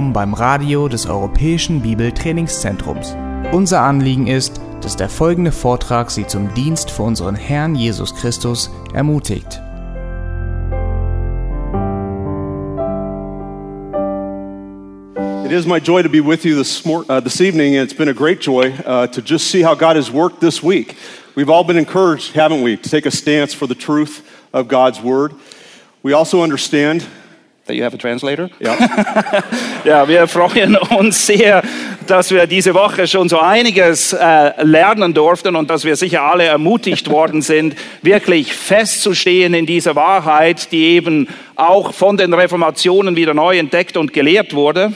willkommen beim Radio des Europäischen Bibeltrainingszentrums. Unser Anliegen ist, dass der folgende Vortrag Sie zum Dienst für unseren Herrn Jesus Christus ermutigt. It is my joy to be with you this, uh, this evening, and it's been a great joy uh, to just see how God has worked this week. We've all been encouraged, haven't we, to take a stance for the truth of God's word. We also understand That you have a translator? yeah, Ja, wir freuen uns sehr, dass wir diese Woche schon so einiges äh, lernen durften und dass wir sicher alle ermutigt worden sind, wirklich festzustehen in dieser Wahrheit, die eben auch von den Reformationen wieder neu entdeckt und gelehrt wurde.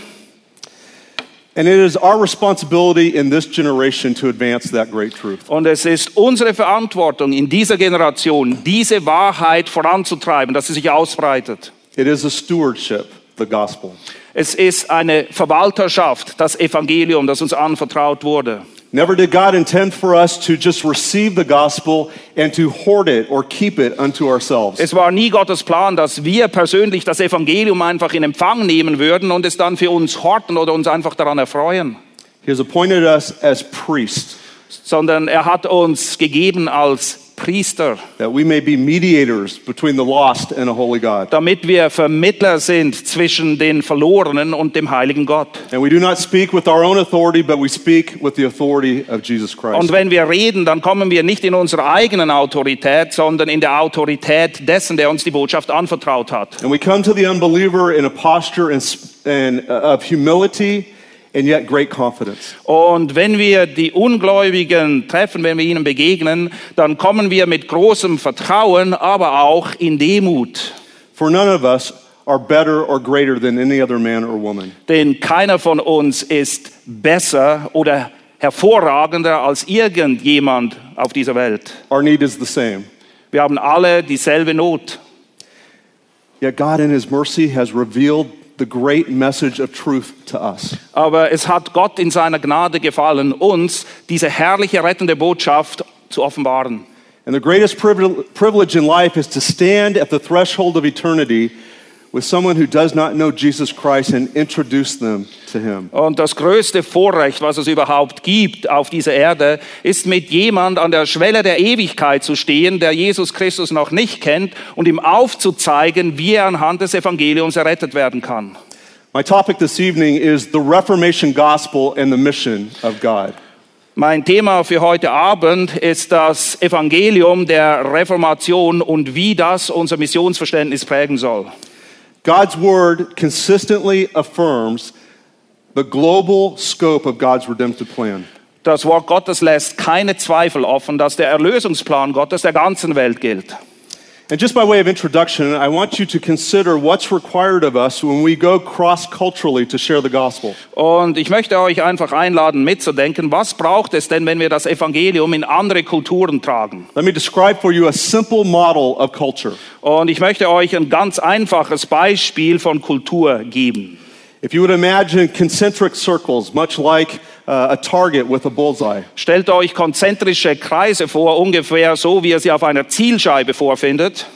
and it is our responsibility in this generation to advance that great truth. Und es ist unsere Verantwortung in dieser Generation, diese Wahrheit voranzutreiben, dass sie sich ausbreitet. It is a stewardship, the gospel. Es ist eine Verwalterschaft, das Evangelium, das uns anvertraut wurde. Never did God intend for us to just receive the gospel and to hoard it or keep it unto ourselves. Es war nie Gottes Plan, dass wir persönlich das Evangelium einfach in Empfang nehmen würden und es dann für uns horten oder uns einfach daran erfreuen, He has appointed us as priests sondern er hat uns gegeben als Priester, that we may be mediators between the lost and a holy God. damit wir Vermittler sind zwischen den Verlorenen und dem heiligen Gott. And we do not speak with our own authority, but we speak with the authority of Jesus Christ. Und wenn wir reden, dann kommen wir nicht in unsere eigenen Autorität, sondern in der Autorität dessen, der uns die Botschaft anvertraut hat. And we come to the unbeliever in a posture and, and, uh, of humility and yet great confidence. Und wenn wir die Ungläubigen treffen, wenn wir ihnen begegnen, dann kommen wir mit großem Vertrauen, aber auch in Demut. For none of us are better or greater than any other man or woman. Denn keiner von uns ist besser oder hervorragender als irgendjemand auf dieser Welt. Our need is the same. Wir haben alle dieselbe Not. Yet God, in His mercy, has revealed the great message of truth to us. Aber es hat Gott in seiner Gnade gefallen, uns diese herrliche rettende Botschaft zu offenbaren. And the greatest privilege in life is to stand at the threshold of eternity with someone who does not know Jesus Christ and introduce them to Him. Und das größte Vorrecht, was es überhaupt gibt auf dieser Erde, ist mit jemand an der Schwelle der Ewigkeit zu stehen, der Jesus Christus noch nicht kennt und ihm aufzuzeigen, wie er anhand des Evangeliums errettet werden kann. My topic this evening is the Reformation gospel and the mission of God. Mein Thema für heute Abend ist das Evangelium der Reformation und wie das unser Missionsverständnis prägen soll. God's word consistently affirms the global scope of God's redemptive plan. Das Wort Gottes lässt keine Zweifel offen, dass der Erlösungsplan Gottes der ganzen Welt gilt. And just by way of introduction, I want you to consider what's required of us when we go cross culturally to share the gospel. Und ich möchte euch einfach einladen, mitzudenken, was braucht es denn, wenn wir das Evangelium in andere Kulturen tragen? Let me describe for you a simple model of culture. Und ich möchte euch ein ganz einfaches Beispiel von Kultur geben. If you would imagine concentric circles, much like a target with a bullseye, Stellt euch konzentrische Kreise vor, ungefähr so, wie ihr sie auf einer Zielscheibe vorfindet.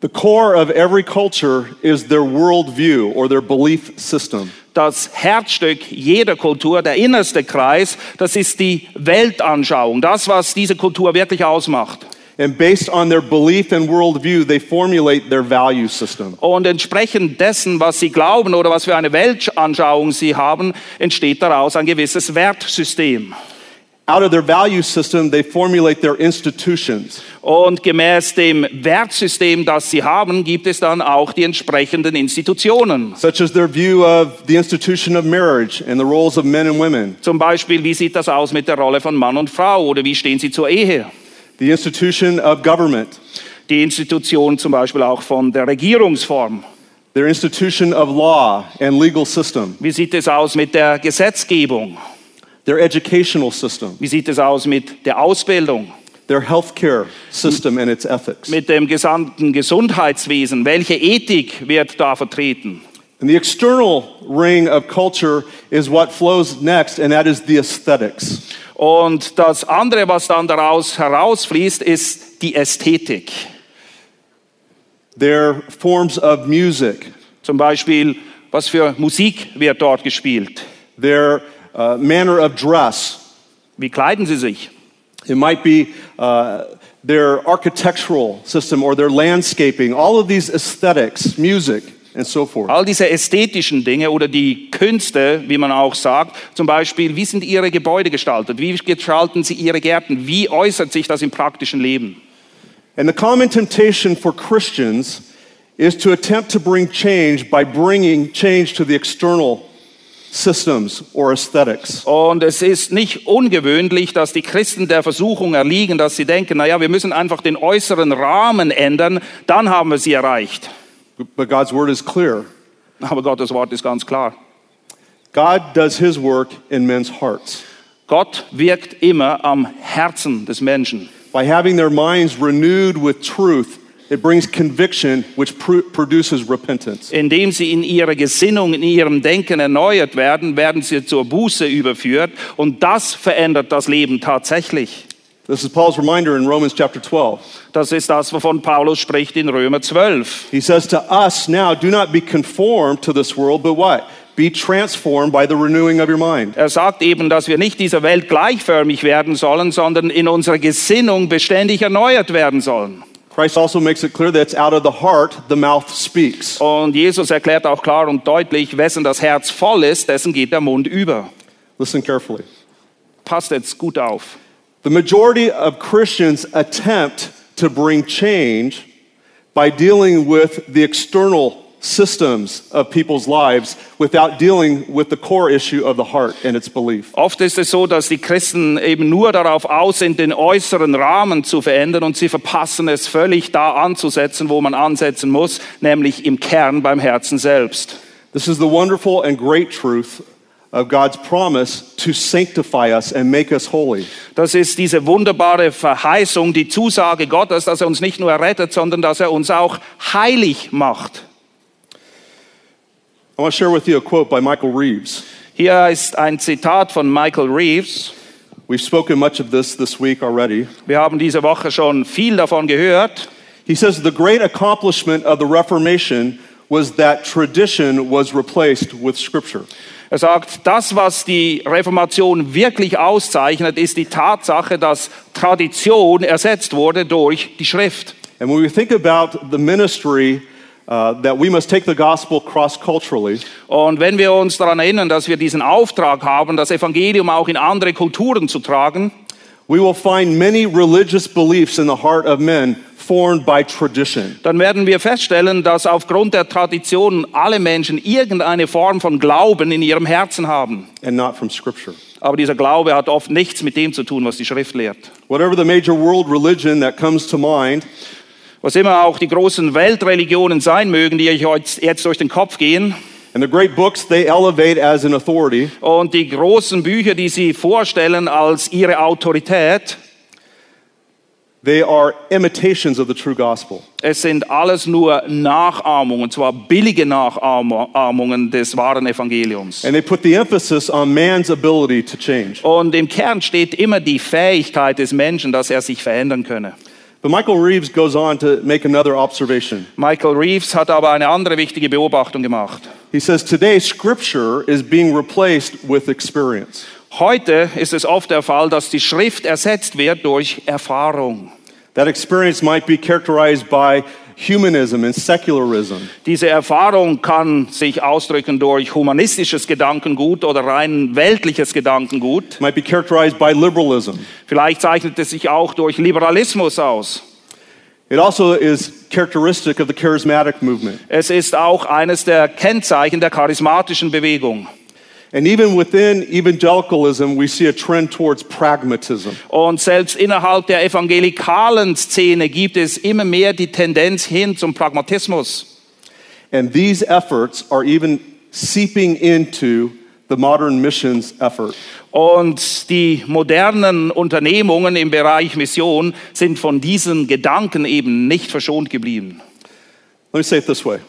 the core of every culture is their worldview or their belief system. Das Herzstück jeder Kultur, der innerste Kreis, das ist die Weltanschauung, das, was diese Kultur wirklich ausmacht. And based on their belief and worldview, they formulate their value system. Und entsprechend dessen, was sie glauben oder was für eine Weltanschauung sie haben, entsteht daraus ein gewisses Wertsystem. Out of their value system, they formulate their institutions. Und gemäß dem Wertsystem, das sie haben, gibt es dann auch die entsprechenden Institutionen. such as their view of the institution of marriage and the roles of men and women, Zum Beispiel, wie sieht das aus mit der Rolle von Mann und Frau oder wie stehen sie zur Ehe? The institution of government, Die Institution zum Beispiel auch von der Regierungsform. their institution of law and legal system, Wie sieht es aus mit der Gesetzgebung? their educational system, Wie sieht es aus mit der Ausbildung? their healthcare system and its ethics. Mit dem gesamten Gesundheitswesen? Welche Ethik wird da vertreten? And the external ring of culture is what flows next, and that is the aesthetics. Und das andere, was dann daraus herausfließt, ist die Ästhetik. Their forms of music, Zum Beispiel Was für Musik wird dort gespielt? their uh, manner of dress. Wie kleiden sie sich? It might be uh, their architectural system or their landscaping, all of these aesthetics, music, so forth. All diese ästhetischen Dinge oder die Künste, wie man auch sagt, zum Beispiel, wie sind ihre Gebäude gestaltet? Wie gestalten sie ihre Gärten? Wie äußert sich das im praktischen Leben? And the common temptation for Christians is to attempt to bring change by bringing change to the external systems or aesthetics. Und es ist nicht ungewöhnlich, dass die Christen der Versuchung erliegen, dass sie denken, naja, wir müssen einfach den äußeren Rahmen ändern, dann haben wir sie erreicht. But God's word is clear. Aber Gottes Wort ist ganz klar. God does his work in men's hearts. Gott wirkt immer am Herzen des Menschen. By having their minds renewed with truth, it brings conviction, which pr- produces repentance. Indem sie in ihrer Gesinnung, in ihrem Denken erneuert werden, werden sie zur Buße überführt und das verändert das Leben tatsächlich. This is Paul's reminder in Romans chapter 12. Das ist das, wovon Paulus spricht in Römer 12. He says to us now, do not be conformed to this world, but what? Be transformed by the renewing of your mind. Er sagt eben, dass wir nicht dieser Welt gleichförmig werden sollen, sondern in unserer Gesinnung beständig erneuert werden sollen. Christ also makes it clear that it's out of the heart the mouth speaks. Und Jesus erklärt auch klar und deutlich, wessen das Herz voll ist, dessen geht der Mund über. Listen carefully. Passt jetzt gut auf. The majority of Christians attempt to bring change by dealing with the external systems of people's lives without dealing with the core issue of the heart and its belief. Oft ist es so, dass die Christen eben nur darauf aus sind, den äußeren Rahmen zu verändern und sie verpassen es völlig da anzusetzen, wo man ansetzen muss, nämlich im Kern beim Herzen selbst. This is the wonderful and great truth of God's promise to sanctify us and make us holy. Das ist diese wunderbare Verheißung, die Zusage Gottes, dass er uns nicht nur errettet, sondern dass er uns auch heilig macht. I want to share with you a quote by Michael Reeves. Hier ist ein Zitat von Michael Reeves. We've spoken much of this this week already. Wir haben diese Woche schon viel davon gehört. He says the great accomplishment of the Reformation was that tradition was replaced with Scripture. Er sagt, das, was die Reformation wirklich auszeichnet, ist die Tatsache, dass Tradition ersetzt wurde durch die Schrift. And when we think about the ministry uh, that we must take the gospel cross culturally, Und wenn wir uns daran erinnern, dass wir diesen Auftrag haben, das Evangelium auch in andere Kulturen zu tragen, we will find many religious beliefs in the heart of men formed by tradition. dann werden wir feststellen, dass aufgrund der Tradition alle Menschen irgendeine Form von Glauben in ihrem Herzen haben. and not from Scripture. Aber dieser Glaube hat oft nichts mit dem zu tun, was die Schrift lehrt. Whatever the major world religion that comes to mind, Was immer auch die großen Weltreligionen sein mögen, die euch jetzt durch den Kopf gehen, and the great books they elevate as an authority, und die großen Bücher, die sie vorstellen als ihre Autorität, they are imitations of the true gospel. es sind alles nur Nachahmungen, und zwar billige Nachahmungen des wahren Evangeliums. And they put the emphasis on man's ability to change. Und im Kern steht immer die Fähigkeit des Menschen, dass er sich verändern könne. But Michael Reeves goes on to make another observation. Michael Reeves hat aber eine andere wichtige Beobachtung gemacht. He says today scripture is being replaced with experience. Heute ist es oft der Fall, dass die Schrift ersetzt wird durch Erfahrung. That experience might be characterized by humanism and secularism. Diese Erfahrung kann sich ausdrücken durch humanistisches Gedankengut oder rein weltliches Gedankengut. Might be characterized by liberalism. Vielleicht zeichnet es sich auch durch Liberalismus aus. It also is characteristic of the charismatic movement. Es ist auch eines der Kennzeichen der charismatischen Bewegung. And even within evangelicalism, we see a trend towards pragmatism. Und selbst innerhalb der evangelikalen Szene gibt es immer mehr die Tendenz hin zum Pragmatismus. And these efforts are even seeping into the modern missions effort. Und die modernen Unternehmungen im Bereich Mission sind von diesen Gedanken eben nicht verschont geblieben. Let me say it this way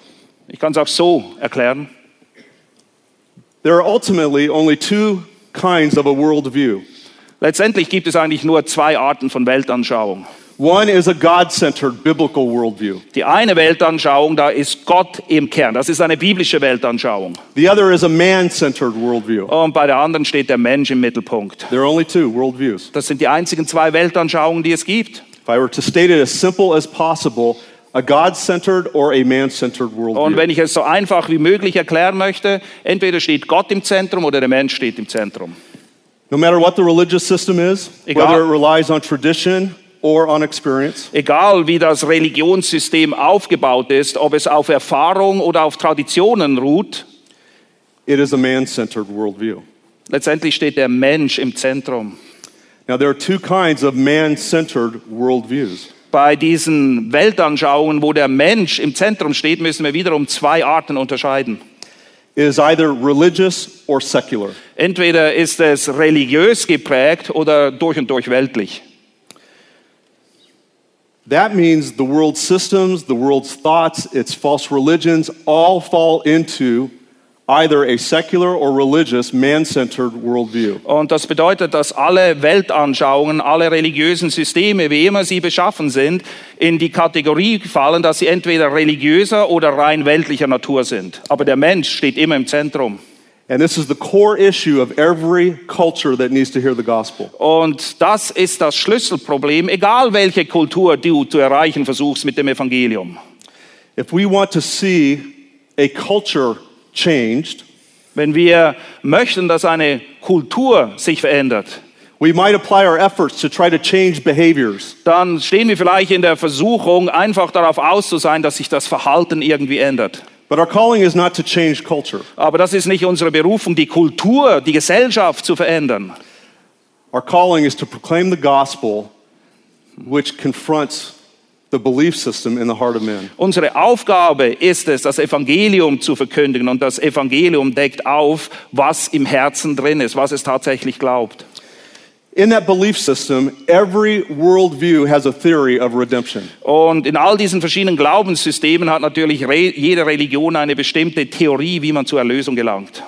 Ich kann es auch so erklären. There are ultimately only two kinds of a worldview Letztendlich gibt es eigentlich nur zwei Arten von Weltanschauung. One is a God centered biblical worldview, Die eine Weltanschauung, da ist Gott im Kern. Das ist eine biblische Weltanschauung. the other is a man centered worldview. Und bei der anderen steht der Mensch im Mittelpunkt. There are only two worldviews. Das sind die einzigen zwei Weltanschauungen, die es gibt. If I were to state it as simple as possible, a God centered or a man centered Und worldview. wenn ich es so einfach wie möglich erklären möchte, entweder steht Gott im Zentrum oder der Mensch steht im Zentrum. No matter what the religious system is, Egal. whether it relies on tradition or on experience, Egal wie das Religionssystem aufgebaut ist, ob es auf Erfahrung oder auf Traditionen ruht, it is a man centered worldview. letztendlich steht der Mensch im Zentrum. Now, there are two kinds of man centered worldviews. Bei diesen Weltanschauungen, wo der Mensch im Zentrum steht, müssen wir wiederum zwei Arten unterscheiden. It is either religious or secular. Entweder ist es religiös geprägt oder durch und durch weltlich. That means the world's systems, the world's thoughts, its false religions all fall into either a secular or religious man centered worldview. Und das bedeutet, dass alle Weltanschauungen, alle religiösen Systeme, wie immer sie beschaffen sind, in die Kategorie fallen, dass sie entweder religiöser oder rein weltlicher Natur sind. Aber der Mensch steht immer im Zentrum. And this is the core issue of every culture that needs to hear the gospel. Und das ist das Schlüsselproblem, egal welche Kultur du zu erreichen versuchst mit dem Evangelium. If we want to see a culture changed, Wenn wir möchten, dass eine Kultur sich verändert, we might apply our efforts to try to change behaviors. dann stehen wir vielleicht in der Versuchung, einfach darauf aus zu sein, dass sich das Verhalten irgendwie ändert. But our calling is not to change culture. Aber das ist nicht unsere Berufung, die Kultur, die Gesellschaft zu verändern. Our calling is to proclaim the gospel, which confronts the belief system in the heart of man. Unsere Aufgabe ist es, das Evangelium zu verkündigen. Und das Evangelium deckt auf, was im Herzen drin ist, was es tatsächlich glaubt. In that belief system, every worldview has a theory of redemption. Und in all diesen verschiedenen Glaubenssystemen hat natürlich re jede Religion eine bestimmte Theorie, wie man zur Erlösung gelangt.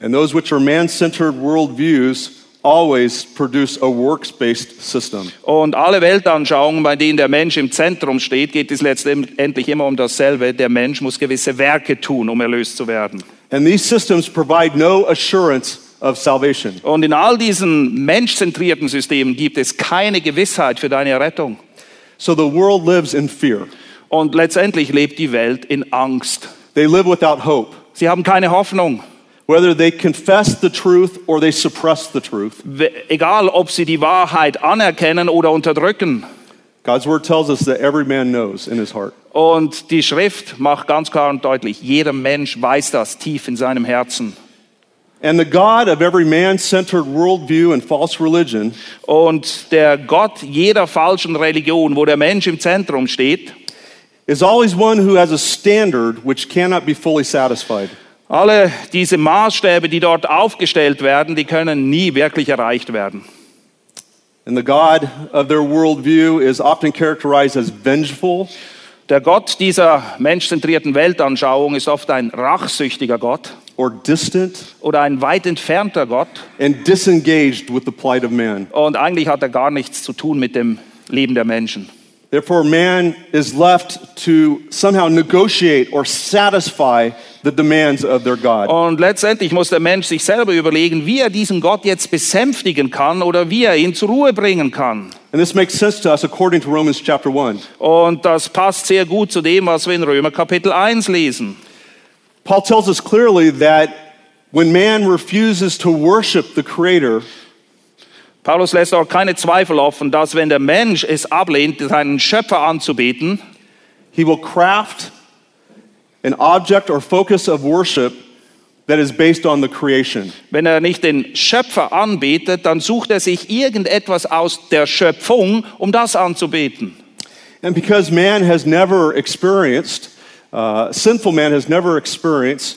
And those which are man centered worldviews always produce a works based system. Und alle Weltanschauungen, bei denen der Mensch im Zentrum steht, geht es letztendlich immer um dasselbe. Der Mensch muss gewisse Werke tun, um erlöst zu werden. And these systems provide no assurance of salvation. Und in all diesen menschzentrierten Systemen gibt es keine Gewissheit für deine Rettung. So the world lives in fear. Und letztendlich lebt die Welt in Angst. They live without hope. Sie haben keine Hoffnung. Whether they confess the truth or they suppress the truth. Egal, ob sie die Wahrheit anerkennen oder unterdrücken. God's word tells us that every man knows in his heart. Und die Schrift macht ganz klar und deutlich, jeder Mensch weiß das tief in seinem Herzen. And the God of every man centered worldview and false religion Und der Gott jeder falschen Religion, wo der Mensch im Zentrum steht, is always one who has a standard which cannot be fully satisfied. Alle diese Maßstäbe, die dort aufgestellt werden, die können nie wirklich erreicht werden. And the God of their worldview is often characterized as vengeful, Der Gott dieser menschzentrierten Weltanschauung ist oft ein rachsüchtiger Gott or distant, oder ein weit entfernter Gott. and disengaged with the plight of man. Und eigentlich hat er gar nichts zu tun mit dem Leben der Menschen. Therefore, man is left to somehow negotiate or satisfy the demands of their God. Und letztendlich muss der Mensch sich selber überlegen, wie er diesen Gott jetzt besänftigen kann oder wie er ihn zur Ruhe bringen kann. And this makes sense to us according to Romans chapter 1. Und das passt sehr gut zu dem, was wir in Römer Kapitel 1 lesen. Paul tells us clearly that when man refuses to worship the Creator, Paulus lässt auch keine Zweifel offen, dass wenn der Mensch es ablehnt, seinen Schöpfer anzubeten, he will craft an object or focus of worship that is based on the creation. wenn er nicht den Schöpfer anbetet, dann sucht er sich irgendetwas aus der Schöpfung, um das anzubeten. And because man has never experienced, uh, sinful man has never experienced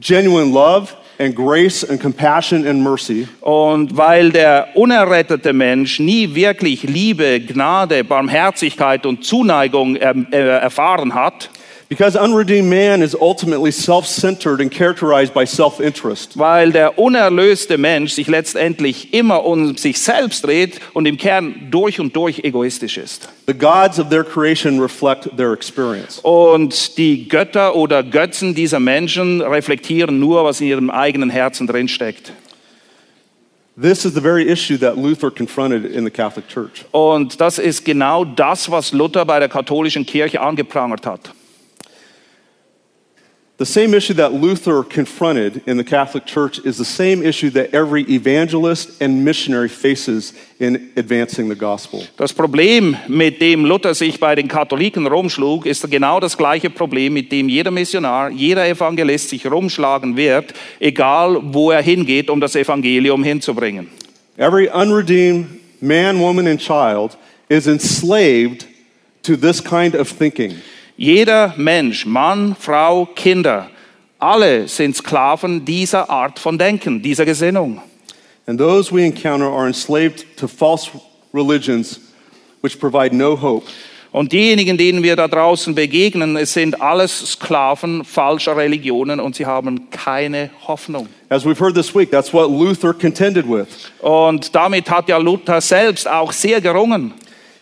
genuine love and grace and compassion and mercy, Und weil der unerrettete Mensch nie wirklich Liebe, Gnade, Barmherzigkeit und Zuneigung ähm, äh, erfahren hat, Because unredeemed man is ultimately self centered and characterized by self interest. Weil der unerlöste Mensch sich letztendlich immer um sich selbst dreht und im Kern durch und durch egoistisch ist. The gods of their creation reflect their experience. Und die Götter oder Götzen dieser Menschen reflektieren nur, was in ihrem eigenen Herzen drinsteckt. This is the very issue that Luther confronted in the Catholic Church. Und das ist genau das, was Luther bei der katholischen Kirche angeprangert hat. The same issue that Luther confronted in the Catholic Church is the same issue that every evangelist and missionary faces in advancing the gospel. Das Problem, mit dem Luther sich bei den Katholiken rumschlug, ist genau das gleiche Problem, mit dem jeder Missionar, jeder Evangelist sich rumschlagen wird, egal wo er hingeht, um das Evangelium hinzubringen. Every unredeemed man, woman, and child is enslaved to this kind of thinking. Jeder Mensch, Mann, Frau, Kinder, alle sind Sklaven dieser Art von Denken, dieser Gesinnung. And those we encounter are enslaved to false religions which provide no hope. Und diejenigen, denen wir da draußen begegnen, es sind alles Sklaven falscher Religionen und sie haben keine Hoffnung. As we've heard this week, that's what Luther contended with. Und damit hat ja Luther selbst auch sehr gerungen.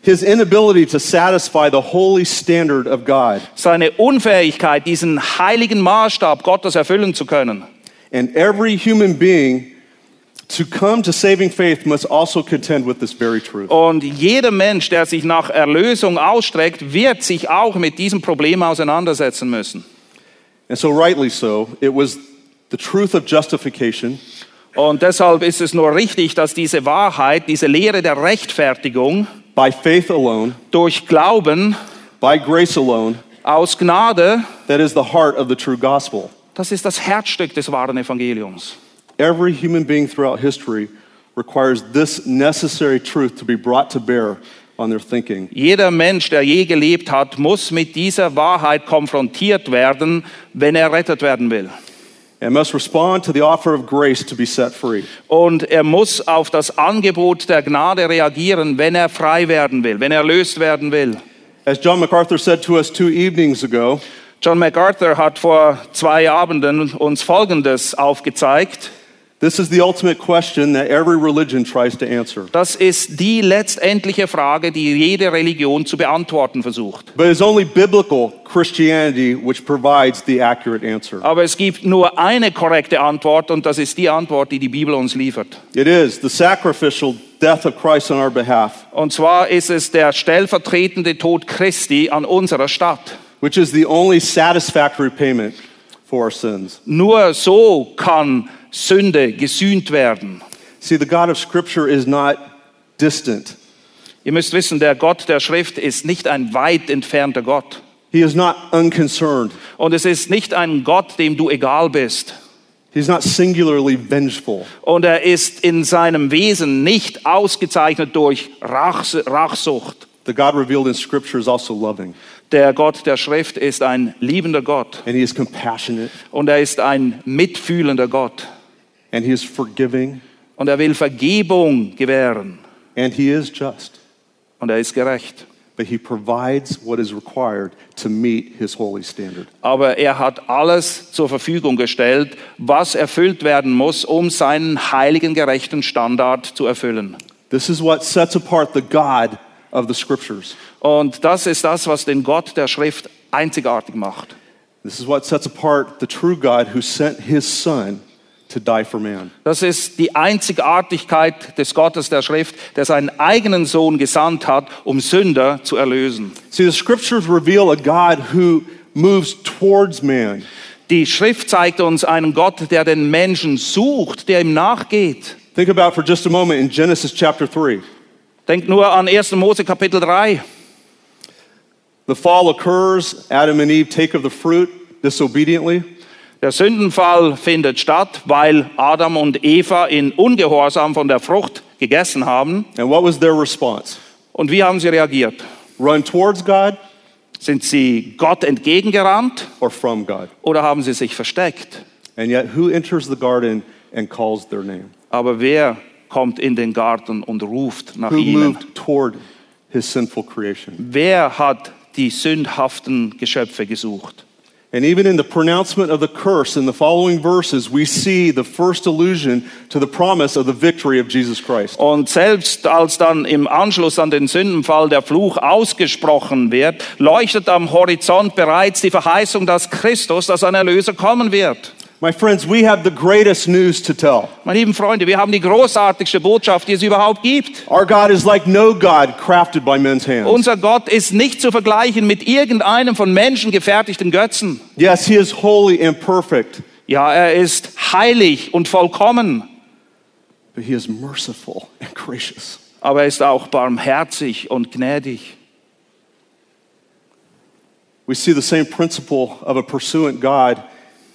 His inability to satisfy the holy standard of God. Seine Unfähigkeit, diesen heiligen Maßstab Gottes erfüllen zu können. And every human being to come to saving faith must also contend with this very truth. Und jeder Mensch, der sich nach Erlösung ausstreckt, wird sich auch mit diesem Problem auseinandersetzen müssen. And so, rightly so, it was the truth of justification Und deshalb ist es nur richtig, dass diese Wahrheit, diese Lehre der Rechtfertigung by faith alone, durch Glauben by grace alone, aus Gnade, that is the heart of the true gospel. das ist das Herzstück des wahren Evangeliums. Every human being throughout history requires this necessary truth to be brought to bear on their thinking. Jeder Mensch, der je gelebt hat, muss mit dieser Wahrheit konfrontiert werden, wenn er rettet werden will. And must respond to the offer of grace to be set free. Und er muss auf das Angebot der Gnade reagieren, wenn er frei werden will, wenn er erlöst werden will. As John MacArthur said to us two evenings ago, John MacArthur hat vor zwei Abenden uns Folgendes aufgezeigt. This is the ultimate question that every religion tries to answer. Das ist die letztendliche Frage, die jede Religion zu beantworten versucht. But it's only biblical Christianity which provides the accurate answer. Aber es gibt nur eine korrekte Antwort und das ist die Antwort, die die Bibel uns liefert. It is the sacrificial death of Christ on our behalf, Und zwar ist es der stellvertretende Tod Christi an unserer Stadt. which is the only satisfactory payment for our sins. Nur so kann Sünde gesühnt werden. See, the God of Scripture is not distant. Ihr müsst wissen, der Gott der Schrift ist nicht ein weit entfernter Gott. He is not unconcerned. Und es ist nicht ein Gott, dem du egal bist. He's not singularly vengeful. Und er ist in seinem Wesen nicht ausgezeichnet durch Rachs- Rachsucht. The God revealed in Scripture is also loving, Der Gott der Schrift ist ein liebender Gott. and He is compassionate, Und er ist ein mitfühlender Gott. And He is forgiving, Und er will Vergebung gewähren. and He is just. Und er ist gerecht. But He provides what is required to meet His holy standard. Aber er hat alles zur Verfügung gestellt, was erfüllt werden muss, um seinen heiligen, gerechten Standard zu erfüllen. This is what sets apart the God of the Scriptures. Und das ist das, was den Gott der Schrift einzigartig macht. This is what sets apart the true God who sent His Son to die for man. Das ist die Einzigartigkeit des Gottes der Schrift, der seinen eigenen Sohn gesandt hat, um Sünder zu erlösen. See, the Scriptures reveal a God who moves towards man. Die Schrift zeigt uns einen Gott, der den Menschen sucht, der ihm nachgeht. Think about for just a moment in Genesis chapter 3. Denkt nur an 1. Mose Kapitel 3. The fall occurs, Adam and Eve take of the fruit disobediently. Der Sündenfall findet statt, weil Adam und Eva in Ungehorsam von der Frucht gegessen haben. And what was their response? Und wie haben sie reagiert? Run towards God Sind sie Gott entgegengerannt or from God? oder haben sie sich versteckt? And yet, who enters the garden and calls their name? Aber wer kommt in den Garten und ruft nach Who ihnen? moved toward his sinful creation? Wer hat die sündhaften Geschöpfe gesucht. And even in the pronouncement of the curse in the following verses, we see the first allusion to the promise of the victory of Jesus Christ. Und selbst als dann im Anschluss an den Sündenfall der Fluch ausgesprochen wird, leuchtet am Horizont bereits die Verheißung, dass Christus, dass ein Erlöser kommen wird. My friends, we have the greatest news to tell. Meine lieben Freunde, wir haben die großartigste Botschaft, die es überhaupt gibt. Our God is like no God crafted by men's hands. Unser Gott ist nicht zu vergleichen mit irgendeinem von Menschen gefertigten Götzen. Yes, He is holy and perfect, Ja, er ist heilig und vollkommen, but He is merciful and gracious. aber er ist auch barmherzig und gnädig. We see the same principle of a pursuant God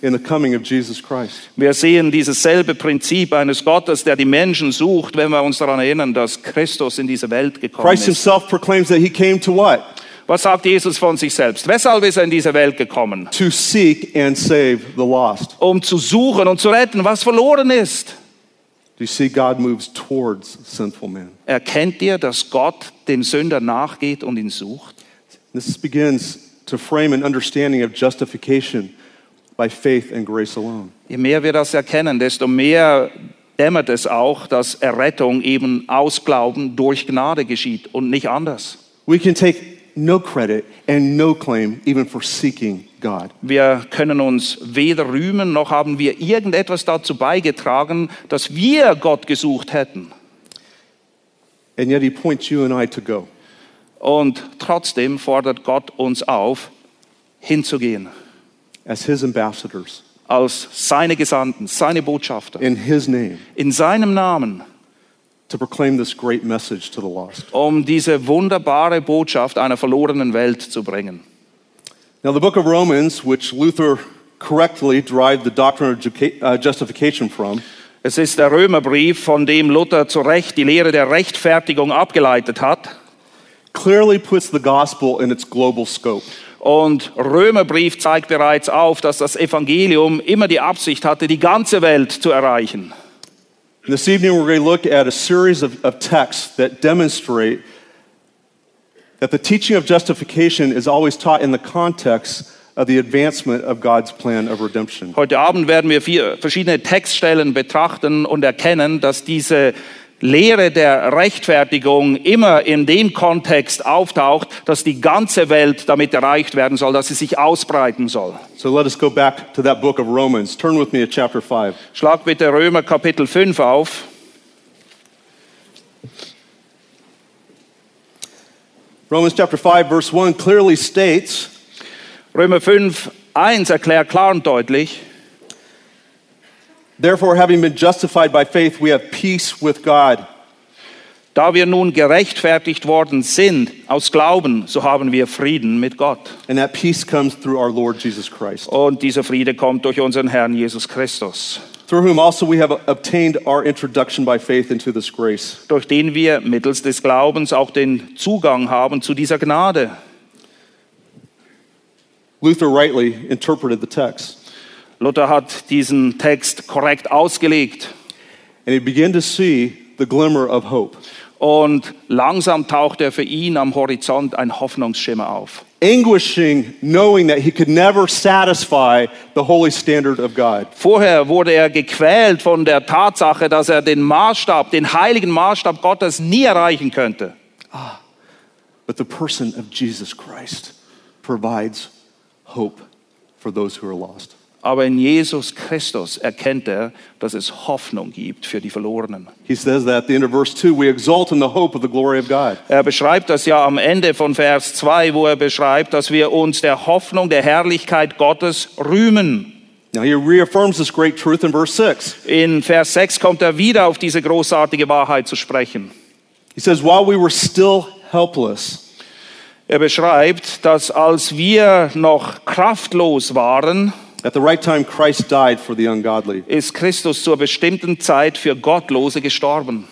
in the coming of Jesus Christ. Wir sehen dieses selbe Prinzip eines Gottes, der die Menschen sucht, wenn wir uns daran erinnern, dass Christus in diese Welt gekommen Christ ist. Himself proclaims that He came to what? Was sagt Jesus von sich selbst? Weshalb ist er in diese Welt gekommen? To seek and save the lost. Um zu suchen und zu retten, was verloren ist. Do you see God moves towards sinful men? Erkennt ihr, dass Gott dem Sünder nachgeht und ihn sucht? This begins to frame an understanding of justification by faith and grace alone. Je mehr wir das erkennen, desto mehr dämmert es auch, dass Errettung eben aus Glauben durch Gnade geschieht und nicht anders. We can take no credit and no claim even for seeking God. Wir können uns weder rühmen, noch haben wir irgendetwas dazu beigetragen, dass wir Gott gesucht hätten. And yet He points you and I to go. Und trotzdem fordert Gott uns auf, hinzugehen, as His ambassadors als seine Gesandten, seine Botschafter, in His name in seinem Namen, to proclaim this great message to the lost. um diese wunderbare Botschaft einer verlorenen Welt zu bringen. Now, the book of Romans, which Luther correctly derived the doctrine of uh, justification from, Es ist der Römerbrief, von dem Luther zu Recht die Lehre der Rechtfertigung abgeleitet hat. clearly puts the gospel in its global scope. Und Römerbrief zeigt bereits auf, dass das Evangelium immer die Absicht hatte, die ganze Welt zu erreichen. And this evening, we're going to look at a series of, of texts that demonstrate that the teaching of justification is always taught in the context of the advancement of God's plan of redemption. Heute Abend werden wir vier verschiedene Textstellen betrachten und erkennen, dass diese Lehre der Rechtfertigung immer in dem Kontext auftaucht, dass die ganze Welt damit erreicht werden soll, dass sie sich ausbreiten soll. So let us go back to that book of Romans. Turn with me to chapter 5. Schlag bitte Römer Kapitel 5 auf. Romans chapter 5, verse 1 clearly states Römer 5, 1 erklärt klar und deutlich, Therefore, having been justified by faith, we have peace with God. da wir nun gerechtfertigt worden sind aus Glauben, so haben wir Frieden mit Gott. And that peace comes through our Lord Jesus Christ, Und dieser Friede kommt durch unseren Herrn Jesus Christus, through whom also we have obtained our introduction by faith into this grace. durch den wir mittels des Glaubens auch den Zugang haben zu dieser Gnade. Luther rightly interpreted the text, Luther hat diesen Text korrekt ausgelegt and he began to see the glimmer of hope. und langsam taucht er für ihn am Horizont ein Hoffnungsschimmer auf. Anguishing, knowing that he could never satisfy the holy standard of God. Vorher wurde er gequält von der Tatsache, dass er den Maßstab, den heiligen Maßstab Gottes nie erreichen könnte. But the person of Jesus Christ provides hope for those who are lost. Aber in Jesus Christus erkennt er, dass es Hoffnung gibt für die Verlorenen. He says that at the end of verse 2 we exult in the hope of the glory of God. Er beschreibt das ja am Ende von Vers 2, wo er beschreibt, dass wir uns der Hoffnung, der Herrlichkeit Gottes rühmen. Now he reaffirms this great truth in verse 6. In Vers 6 kommt er wieder auf diese großartige Wahrheit zu sprechen. He says, While we were still helpless, Er beschreibt, dass als wir noch kraftlos waren, at the right time Christ died for the ungodly. ist Christus zur bestimmten Zeit für Gottlose gestorben.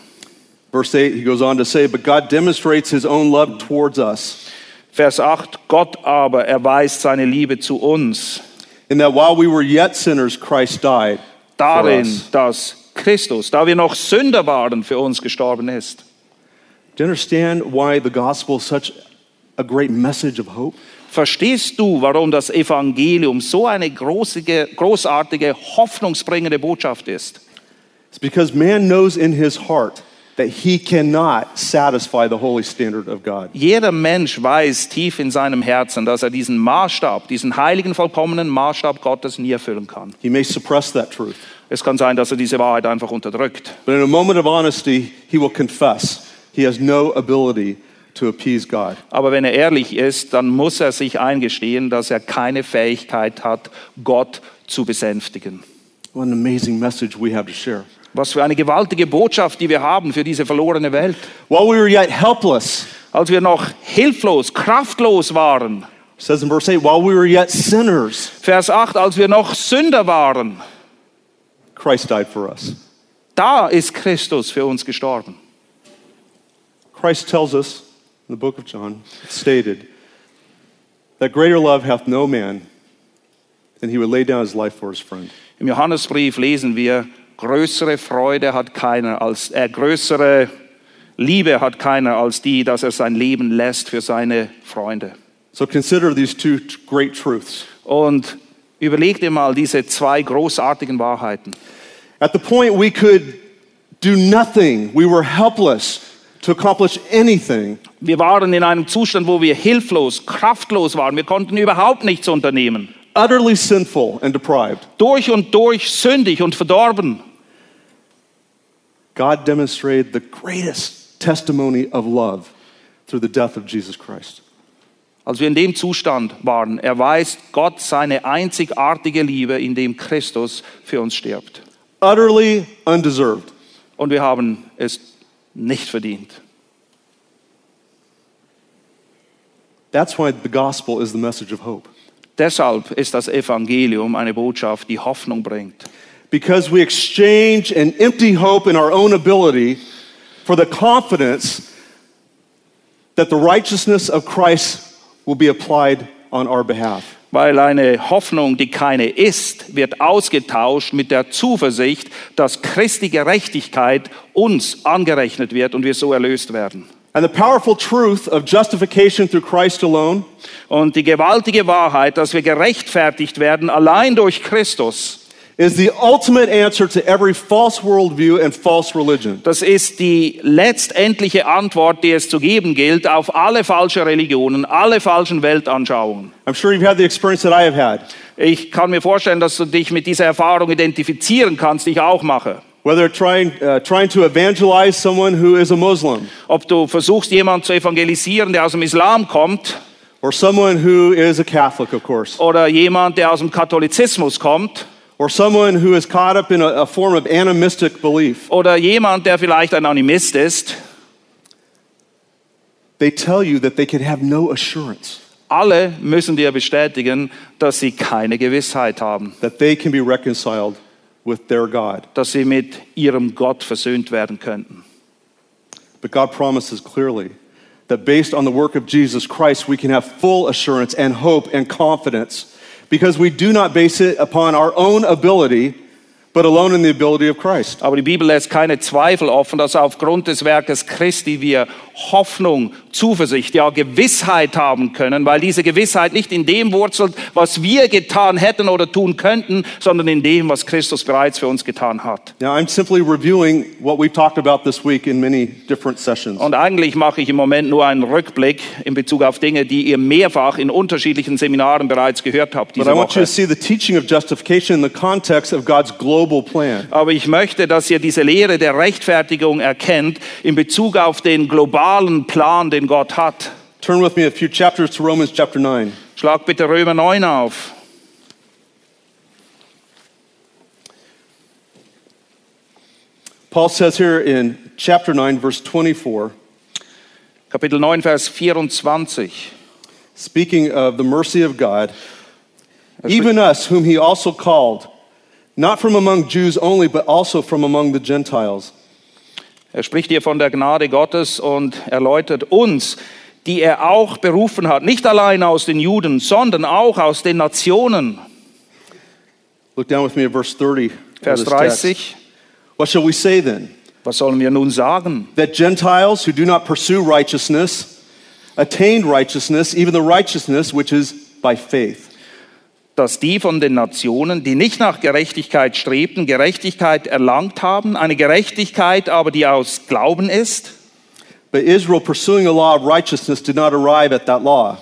Verse 8, he goes on to say, But God demonstrates his own love towards us, Vers 8, Gott aber erweist seine Liebe zu uns in that while we were yet sinners, Christ died darin, dass Christus, da wir noch Sünder waren, für uns gestorben ist. Do you understand why the gospel is such a great message of hope? Verstehst du, warum das Evangelium so eine großige, großartige, hoffnungsbringende Botschaft ist? It's because man knows in his heart that he cannot satisfy the holy standard of God. Jeder Mensch weiß tief in seinem Herzen, dass er diesen Maßstab, diesen heiligen, vollkommenen Maßstab Gottes nie erfüllen kann. He may suppress that truth. Es kann sein, dass er diese Wahrheit einfach unterdrückt. But in a moment of honesty, he will confess he has no ability. Aber wenn er ehrlich ist, dann muss er sich eingestehen, dass er keine Fähigkeit hat, Gott zu besänftigen. What an amazing message we have to share. Was für eine gewaltige Botschaft, die wir haben für diese verlorene Welt. While we were yet helpless, Als wir noch hilflos, kraftlos waren. says in verse 8, while we were yet sinners, Vers 8, als wir noch Sünder waren. Christ died for us. Da ist Christus für uns gestorben. Christ tells us in the book of John, stated, that greater love hath no man than he would lay down his life for his friend. Im Johannesbrief lesen wir, größere Freude hat keiner als, äh, größere Liebe hat keiner als die, dass er sein Leben lässt für seine Freunde. So consider these two great truths. Und überleg dir mal diese zwei großartigen Wahrheiten. At the point we could do nothing, we were helpless to accomplish anything. Wir waren in einem Zustand, wo wir hilflos, kraftlos waren. Wir konnten überhaupt nichts unternehmen. utterly sinful and deprived, Durch und durch sündig und verdorben. God demonstrated the greatest testimony of love through the death of Jesus Christ. Als wir in dem Zustand waren, erweist Gott seine einzigartige Liebe, indem Christus für uns stirbt. Utterly undeserved. Und wir haben es nicht verdient. That's why the gospel is the message of hope. Deshalb ist das Evangelium eine Botschaft, die Hoffnung bringt. Because we exchange an empty hope in our own ability for the confidence that the righteousness of Christ will be applied on our behalf. Weil eine Hoffnung, die keine ist, wird ausgetauscht mit der Zuversicht, dass Christi Gerechtigkeit uns angerechnet wird und wir so erlöst werden. And the powerful truth of justification through Christ alone Und die gewaltige Wahrheit, dass wir gerechtfertigt werden allein durch Christus, is the ultimate answer to every false worldview and false religion. das ist die letztendliche Antwort, die es zu geben gilt auf alle falsche Religionen, alle falschen Weltanschauungen. I'm sure you've had the experience that I have had. Ich kann mir vorstellen, dass du dich mit dieser Erfahrung identifizieren kannst, die ich auch mache. Whether trying, uh, trying to evangelize someone who is a Muslim Ob du versuchst, jemanden zu evangelisieren, der aus dem Islam kommt, or someone who is a Catholic, of course, oder jemand, der aus dem Katholizismus kommt, or someone who is caught up in a, a form of animistic belief, oder jemand, der vielleicht ein Animist ist, they tell you that they can have no assurance alle müssen dir bestätigen, dass sie keine Gewissheit haben, that they can be reconciled with their God. dass sie mit ihrem Gott versöhnt werden könnten. But God promises clearly that based on the work of Jesus Christ, we can have full assurance and hope and confidence because we do not base it upon our own ability, but alone in the ability of Christ. Aber die Bibel lässt keine Zweifel offen, dass aufgrund des Werkes Christi wir Hoffnung, Zuversicht, ja Gewissheit haben können, weil diese Gewissheit nicht in dem wurzelt, was wir getan hätten oder tun könnten, sondern in dem, was Christus bereits für uns getan hat. Now, I'm simply reviewing what we've talked about this week in many different sessions. Und eigentlich mache ich im Moment nur einen Rückblick in Bezug auf Dinge, die ihr mehrfach in unterschiedlichen Seminaren bereits gehört habt But diese I want you Woche. to see the teaching of justification in the context of God's global plan. Aber ich möchte, dass ihr diese Lehre der Rechtfertigung erkennt in Bezug auf den globalen Plan, den Gott hat. Turn with me a few chapters to Romans chapter 9. Schlag bitte Römer 9 auf. Paul says here in chapter 9, verse 24, Kapitel 9, Vers 24. speaking of the mercy of God, even us, whom he also called, not from among Jews only, but also from among the Gentiles. Er spricht hier von der Gnade Gottes und erläutert uns, die er auch berufen hat, nicht allein aus den Juden, sondern auch aus den Nationen. Look down with me at verse 30. of Vers this text. 30. What shall we say then? Was sollen wir nun sagen? That Gentiles who do not pursue righteousness attained righteousness, even the righteousness which is by faith. Dass die von den Nationen, die nicht nach Gerechtigkeit strebten, Gerechtigkeit erlangt haben, eine Gerechtigkeit aber, die aus Glauben ist. But Israel, pursuing a law of righteousness, did not arrive at that law.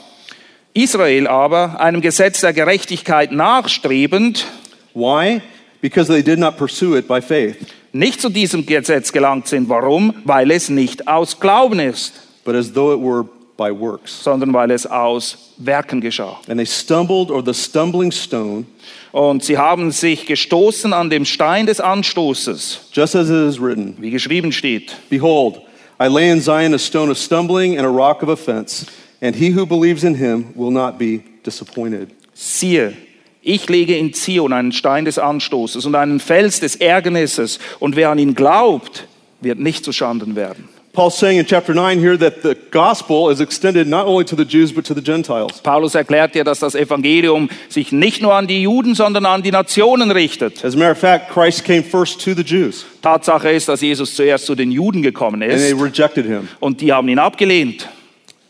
Israel aber, einem Gesetz der Gerechtigkeit nachstrebend, Why? Because they did not pursue it by faith, nicht zu diesem Gesetz gelangt sind. Warum? Weil es nicht aus Glauben ist, but as though it were by works. sondern weil es aus Werken geschah. And they stumbled, or the stumbling stone, Und sie haben sich gestoßen an dem Stein des Anstoßes, just as it is written wie geschrieben steht. Behold, I lay in Zion a stone of stumbling and a rock of offense, and he who believes in him will not be disappointed. Siehe, ich lege in Zion einen Stein des Anstoßes und einen Fels des Ärgernisses, und wer an ihn glaubt, wird nicht zu Schanden werden. Paul's saying in chapter 9 here that the gospel is extended not only to the Jews but to the Gentiles. Paulus erklärt ja, dass das Evangelium sich nicht nur an die Juden, sondern an die Nationen richtet. As a matter of fact, Christ came first to the Jews, Tatsache ist, dass Jesus zuerst zu den Juden gekommen and they ist rejected him. und die haben ihn abgelehnt.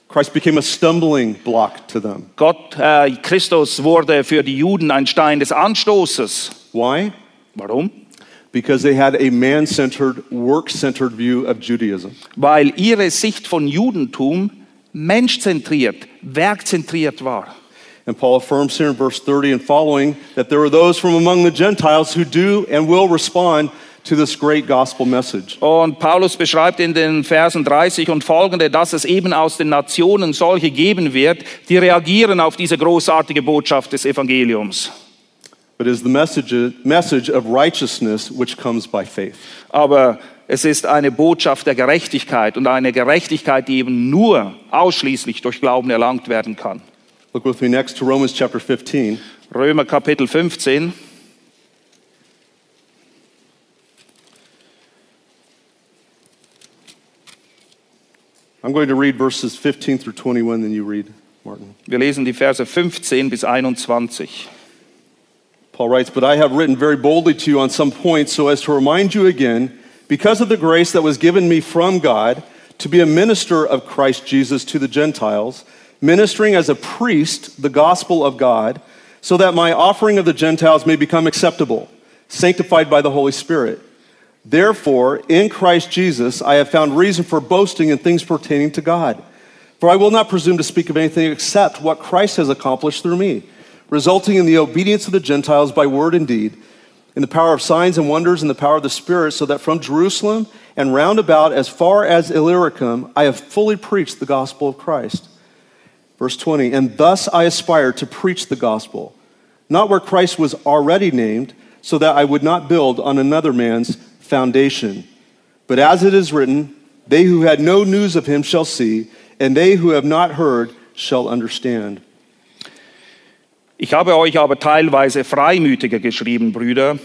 Christ became a stumbling block to them. Gott, äh, Christus wurde für die Juden ein Stein des Anstoßes. Why? Warum? Because they had a man centered, work centered view of Judaism. Weil ihre Sicht von Judentum menschzentriert, werkzentriert war. And Paul affirms here in verse 30 and following that there are those from among the Gentiles who do and will respond to this great gospel message. Und Paulus beschreibt in den Versen 30 und folgende, dass es eben aus den Nationen solche geben wird, die reagieren auf diese großartige Botschaft des Evangeliums. But it is the message, message of righteousness which comes by faith. Aber es ist eine Botschaft der Gerechtigkeit und eine Gerechtigkeit, die eben nur ausschließlich durch Glauben erlangt werden kann. Look with me next to Romans chapter 15. Römer Kapitel 15. I'm going to read verses 15 through 21, then you read, Martin. Wir lesen die Verse 15 bis 21. Paul writes, But I have written very boldly to you on some points so as to remind you again, because of the grace that was given me from God, to be a minister of Christ Jesus to the Gentiles, ministering as a priest the gospel of God, so that my offering of the Gentiles may become acceptable, sanctified by the Holy Spirit. Therefore, in Christ Jesus, I have found reason for boasting in things pertaining to God. For I will not presume to speak of anything except what Christ has accomplished through me, resulting in the obedience of the Gentiles by word and deed, in the power of signs and wonders, in the power of the Spirit, so that from Jerusalem and round about as far as Illyricum, I have fully preached the gospel of Christ. Verse 20, and thus I aspire to preach the gospel, not where Christ was already named, so that I would not build on another man's foundation. But as it is written, they who had no news of him shall see, and they who have not heard shall understand. Ich habe euch aber teilweise freimütiger geschrieben, Brüder,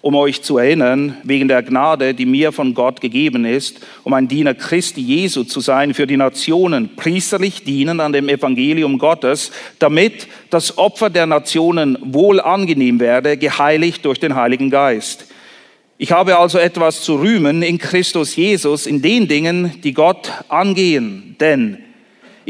um euch zu erinnern, wegen der Gnade, die mir von Gott gegeben ist, um ein Diener Christi Jesu zu sein für die Nationen, priesterlich dienen an dem Evangelium Gottes, damit das Opfer der Nationen wohl angenehm werde, geheiligt durch den Heiligen Geist. Ich habe also etwas zu rühmen in Christus Jesus in den Dingen, die Gott angehen, denn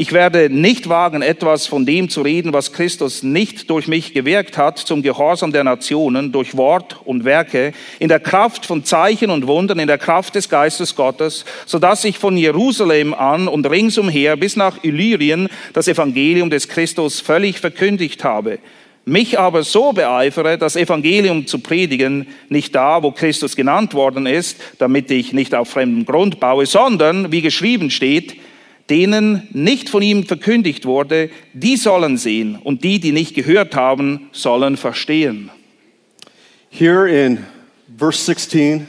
ich werde nicht wagen, etwas von dem zu reden, was Christus nicht durch mich gewirkt hat, zum Gehorsam der Nationen, durch Wort und Werke, in der Kraft von Zeichen und Wundern, in der Kraft des Geistes Gottes, so dass ich von Jerusalem an und ringsumher bis nach Illyrien das Evangelium des Christus völlig verkündigt habe. Mich aber so beeifere, das Evangelium zu predigen, nicht da, wo Christus genannt worden ist, damit ich nicht auf fremdem Grund baue, sondern, wie geschrieben steht, denen nicht von ihm verkündigt wurde, die sollen sehen und die, die nicht gehört haben, sollen verstehen. Here in verse 16,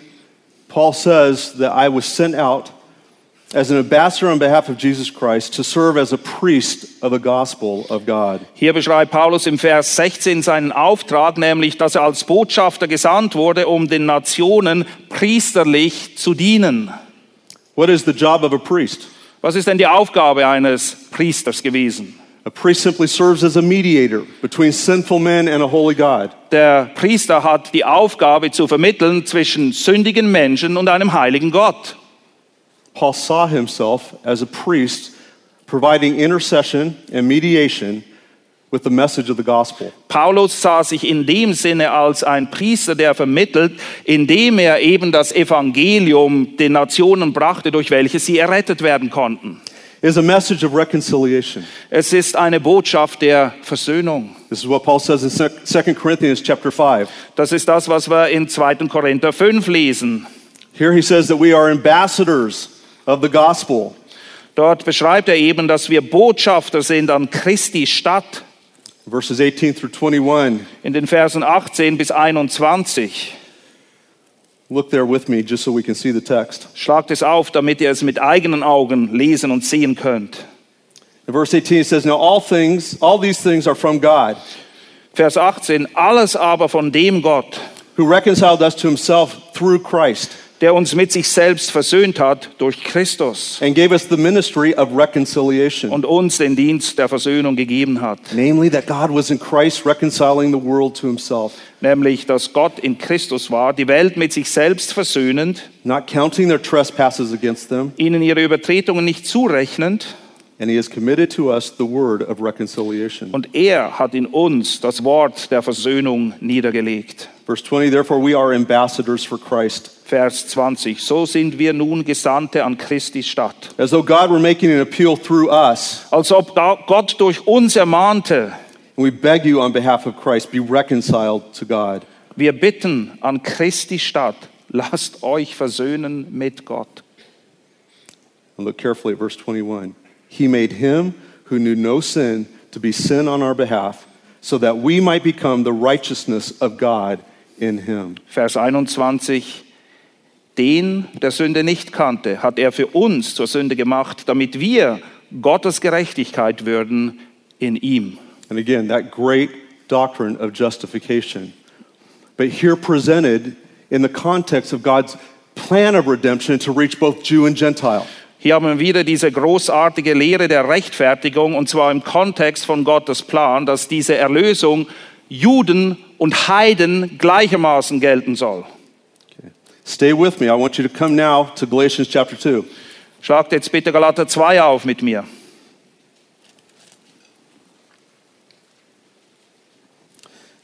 Paul says that I was sent out as an ambassador on behalf of Jesus Christ to serve as a priest of the gospel of God. Hier beschreibt Paulus im Vers 16 seinen Auftrag, nämlich, dass er als Botschafter gesandt wurde, um den Nationen priesterlich zu dienen. What is the job of a priest? Was ist denn die Aufgabe eines Priesters gewesen? A priest simply serves as a mediator between sinful men and a holy God. Der Priester hat die Aufgabe zu vermitteln zwischen sündigen Menschen und einem heiligen Gott. Paul saw himself as a priest providing intercession and mediation with the message of the gospel. Paulus sah sich in dem Sinne als ein Priester, der vermittelt, indem er eben das Evangelium den Nationen brachte, durch welches sie errettet werden konnten. It is a message of reconciliation. Es ist eine Botschaft der Versöhnung. This is what Paul says in 2 Corinthians chapter 5. Das ist das, was wir in 2. Korinther 5 lesen. Here he says that we are ambassadors of the gospel. Dort beschreibt er eben, dass wir Botschafter sind an Christi Stadt. Verses 18 through 21. In den Versen 18 bis 21. Look there with me just so we can see the text. Schlagt es auf, damit ihr es mit eigenen Augen lesen und sehen könnt. In verse 18 it says, Now all things, all these things are from God, Vers 18, alles aber von dem Gott, who reconciled us to himself through Christ, der uns mit sich selbst versöhnt hat durch Christus and gave us the ministry of reconciliation. und uns den Dienst der Versöhnung gegeben hat. Namely, that God was in Christ reconciling the world to himself, Nämlich, dass Gott in Christus war, die Welt mit sich selbst versöhnend, not counting their trespasses against them, ihnen ihre Übertretungen nicht zurechnend, and he has committed to us the word of reconciliation. und er hat in uns das Wort der Versöhnung niedergelegt. Verse 20, therefore we are ambassadors for Christ, Vers 20. So sind wir nun Gesandte an Christi Stadt. as though God were making an appeal through us. Als ob Gott durch uns ermahnte, we beg you on behalf of Christ, be reconciled to God. wir bitten an Christi Stadt, lasst euch versöhnen mit Gott. And look carefully at verse 21. He made him who knew no sin to be sin on our behalf, so that we might become the righteousness of God in him. Vers 21. Den, der Sünde nicht kannte, hat er für uns zur Sünde gemacht, damit wir Gottes Gerechtigkeit würden in ihm. And again, that great doctrine of justification. But here presented in the context of God's plan of redemption to reach both Jew and Gentile. Hier haben wir wieder diese großartige Lehre der Rechtfertigung, und zwar im Kontext von Gottes Plan, dass diese Erlösung Juden und Heiden gleichermaßen gelten soll. Stay with me. I want you to come now to Galatians chapter 2. Schlagt jetzt bitte Galater 2 auf mit mir.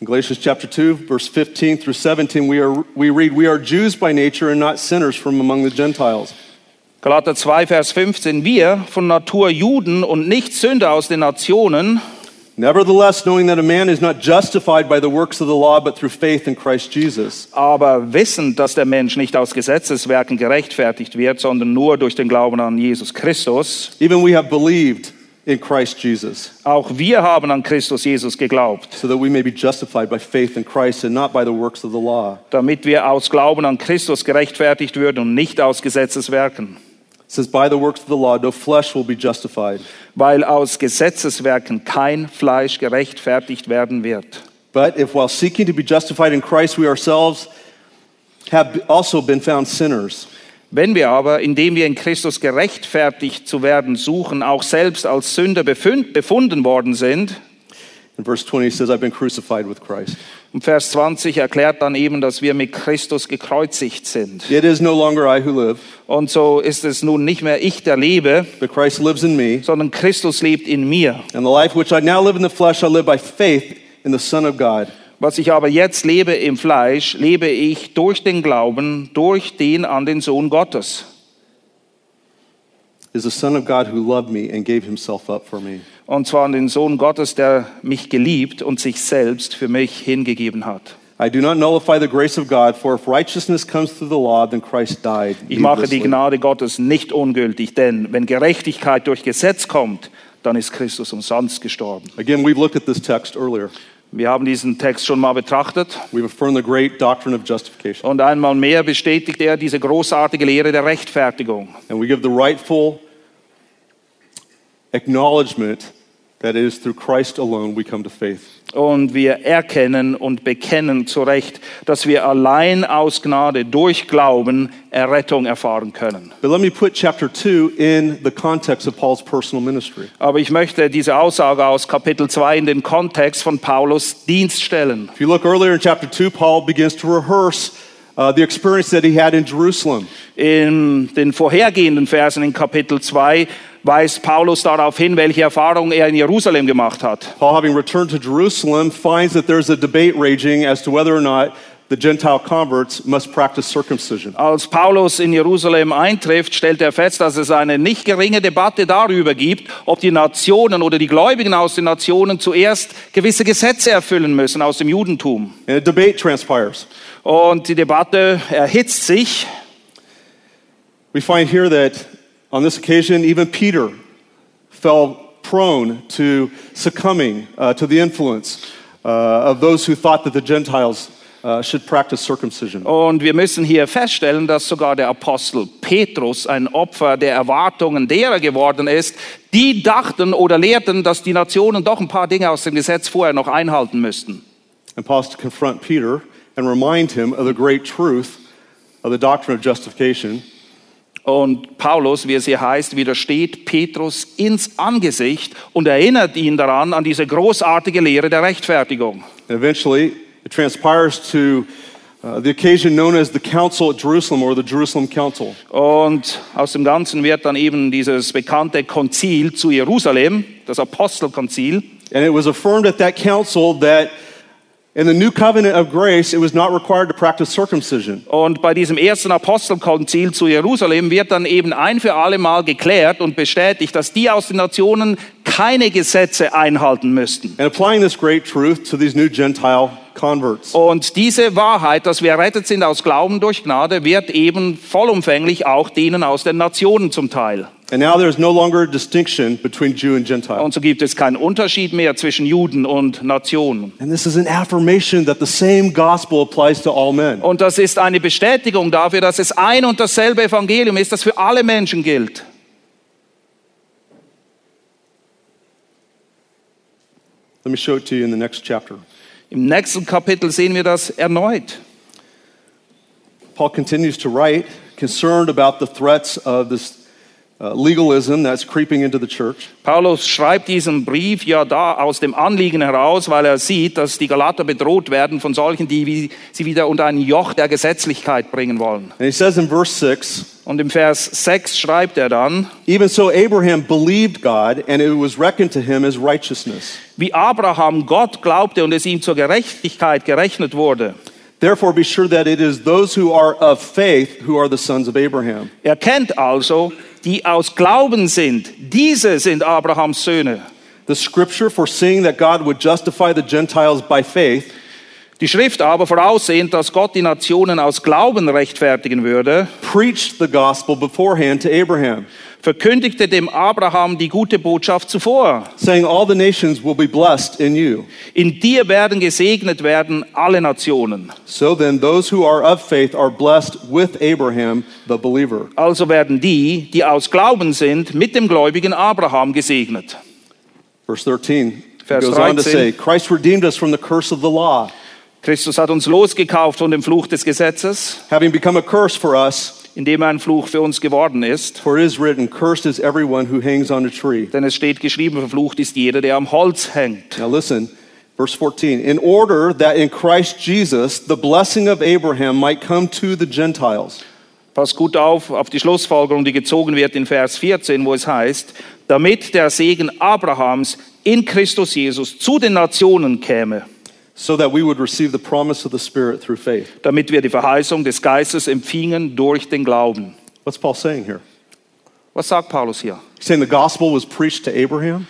In Galatians chapter 2, verse 15 through 17, we, are, we read, We are Jews by nature and not sinners from among the Gentiles. Galater 2, Vers 15. Wir von Natur Juden und nicht Sünder aus den Nationen, Nevertheless, knowing that a man is not justified by the works of the law, but through faith in Christ Jesus. aber wissen, dass der Mensch nicht aus Gesetzeswerken gerechtfertigt wird, sondern nur durch den Glauben an Jesus Christus. Even we have believed in Christ Jesus, Auch wir haben an Christus Jesus geglaubt, so that we may be justified by faith in Christ and not by the works of the law. damit wir aus Glauben an Christus gerechtfertigt würden und nicht aus Gesetzeswerken. Says, By the works of the law, no flesh will be justified. Weil aus Gesetzeswerken kein Fleisch gerechtfertigt werden wird. But if while seeking to be justified in Christ, we ourselves have also been found sinners, Wenn wir aber, indem wir in Christus gerechtfertigt zu werden suchen, auch selbst als Sünder befund- befunden worden sind, in verse 20 it says, I've been crucified with Christ. und Vers 20 erklärt dann eben, dass wir mit Christus gekreuzigt sind. It is no longer I who live, Und so ist es nun nicht mehr ich, der lebe, but Christ lives in me. sondern Christus lebt in mir. And the life which I now live in the flesh, I live by faith in the Son of God, Was ich aber jetzt lebe im Fleisch, lebe ich durch den Glauben, durch den an den Sohn Gottes. is the Son of God who loved me and gave himself up for me. Und zwar an den Sohn Gottes, der mich geliebt und sich selbst für mich hingegeben hat. I do not nullify the grace of God, for if righteousness comes through the law, then Christ died. Ich mache die. Gnade Gottes nicht ungültig, denn wenn Gerechtigkeit durch Gesetz kommt, dann ist Christus umsonst gestorben. Again, we've looked at this text earlier. Wir haben diesen Text schon mal betrachtet We've affirmed the great doctrine of justification. und einmal mehr bestätigt er diese großartige Lehre der Rechtfertigung. And we give the rightful acknowledgement that is through Christ alone we come to faith. Und wir erkennen und bekennen zu Recht, dass wir allein aus Gnade durch Glauben Errettung erfahren können. But let me put chapter 2 in the context of Paul's personal ministry. Aber ich möchte diese Aussage aus Kapitel 2 in den Kontext von Paulus Dienst stellen. If you look earlier in chapter 2, Paul begins to rehearse uh, the experience that he had in Jerusalem. In den vorhergehenden Versen in Kapitel 2 weist Paulus darauf hin, welche Erfahrungen er in Jerusalem gemacht hat. Paul, having returned to Jerusalem, finds that there's a debate raging as to whether or not the Gentile converts must practice circumcision. Als Paulus in Jerusalem eintrifft, stellt er fest, dass es eine nicht geringe Debatte darüber gibt, ob die Nationen oder die Gläubigen aus den Nationen zuerst gewisse Gesetze erfüllen müssen aus dem Judentum. And a debate transpires. Und die Debatte erhitzt sich. We find here that on this occasion, even Peter fell prone to succumbing uh, to the influence uh, of those who thought that the Gentiles uh, should practice circumcision. Und wir müssen hier feststellen, dass sogar der Apostel Petrus ein Opfer der Erwartungen derer geworden ist, die dachten oder lehrten, dass die Nationen doch ein paar Dinge aus dem Gesetz vorher noch einhalten müssten. And Paul's to confront Peter and remind him of the great truth of the doctrine of justification. Und Paulus, wie es hier heißt, widersteht Petrus ins Angesicht und erinnert ihn daran an diese großartige Lehre der Rechtfertigung. And eventually, it transpires to uh, the occasion known as the Council at Jerusalem or the Jerusalem Council. Und aus dem Ganzen wird dann eben dieses bekannte Konzil zu Jerusalem, das Apostelkonzil. And it was affirmed at that council that in the new covenant of grace, it was not required to practice circumcision. Und bei diesem ersten Apostelkonzil zu Jerusalem wird dann eben ein für alle Mal geklärt und bestätigt, dass die aus den Nationen keine Gesetze einhalten müssten. And applying this great truth to these new Gentile converts. Und diese Wahrheit, dass wir errettet sind aus Glauben durch Gnade, wird eben vollumfänglich auch denen aus den Nationen zum Teil. And now there's no longer a distinction between Jew and Gentile. Und so gibt es keinen Unterschied mehr zwischen Juden und Nationen. And this is an affirmation that the same gospel applies to all men. Und das ist eine Bestätigung dafür, dass es ein und dasselbe Evangelium ist, das für alle Menschen gilt. Let me show it to you in the next chapter. Im nächsten Kapitel sehen wir das erneut. Paul continues to write, concerned about the threats of this uh, legalism that's creeping into the church. Paulus schreibt diesen Brief ja da aus dem Anliegen heraus, weil er sieht, dass die Galater bedroht werden von solchen, die wie- sie wieder unter ein Joch der Gesetzlichkeit bringen wollen. And he says in verse 6 Und im Vers 6 schreibt er dann, Even so, Abraham believed God, and it was reckoned to him as righteousness. wie Abraham Gott glaubte und es ihm zur Gerechtigkeit gerechnet wurde. Therefore, be sure that it is those who are of faith who are the sons of Abraham. Erkennt also, die aus Glauben sind, diese sind Abrahams Söhne. The scripture foreseeing that God would justify the Gentiles by faith Die Schrift aber voraussehend, dass Gott die Nationen aus Glauben rechtfertigen würde, preached the gospel beforehand to Abraham, verkündigte dem Abraham die gute Botschaft zuvor. saying, All the nations will be blessed in you. In dir werden gesegnet werden alle Nationen. So then, those who are of faith are blessed with Abraham, the believer. Also werden die, die aus Glauben sind, mit dem gläubigen Abraham gesegnet. Verse 13 Vers goes on to 13. say, Christ redeemed us from the curse of the law, Christus hat uns losgekauft von dem Fluch des Gesetzes, having become a curse for us, indem er ein Fluch für uns geworden ist. for it is written, Cursed is everyone who hangs on a tree. Denn es steht geschrieben, verflucht ist jeder, der am Holz hängt. Now listen, verse 14. In order that in Christ Jesus the blessing of Abraham might come to the Gentiles. Pass gut auf, auf die Schlussfolgerung, die gezogen wird in Vers 14, wo es heißt, damit der Segen Abrahams in Christus Jesus zu den Nationen käme, so that we would receive the promise of the Spirit through faith. damit wir die Verheißung des Geistes empfingen durch den Glauben. What's Paul saying here? Was sagt Paulus hier? He's saying the gospel was preached to Abraham,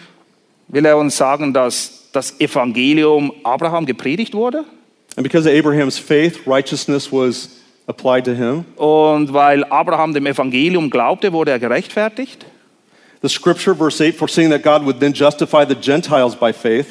Will er uns sagen, dass das Evangelium Abraham gepredigt wurde? and because of Abraham's faith, righteousness was applied to him. Und weil Abraham dem Evangelium glaubte, wurde er gerechtfertigt? The scripture, verse 8, foreseeing that God would then justify the Gentiles by faith,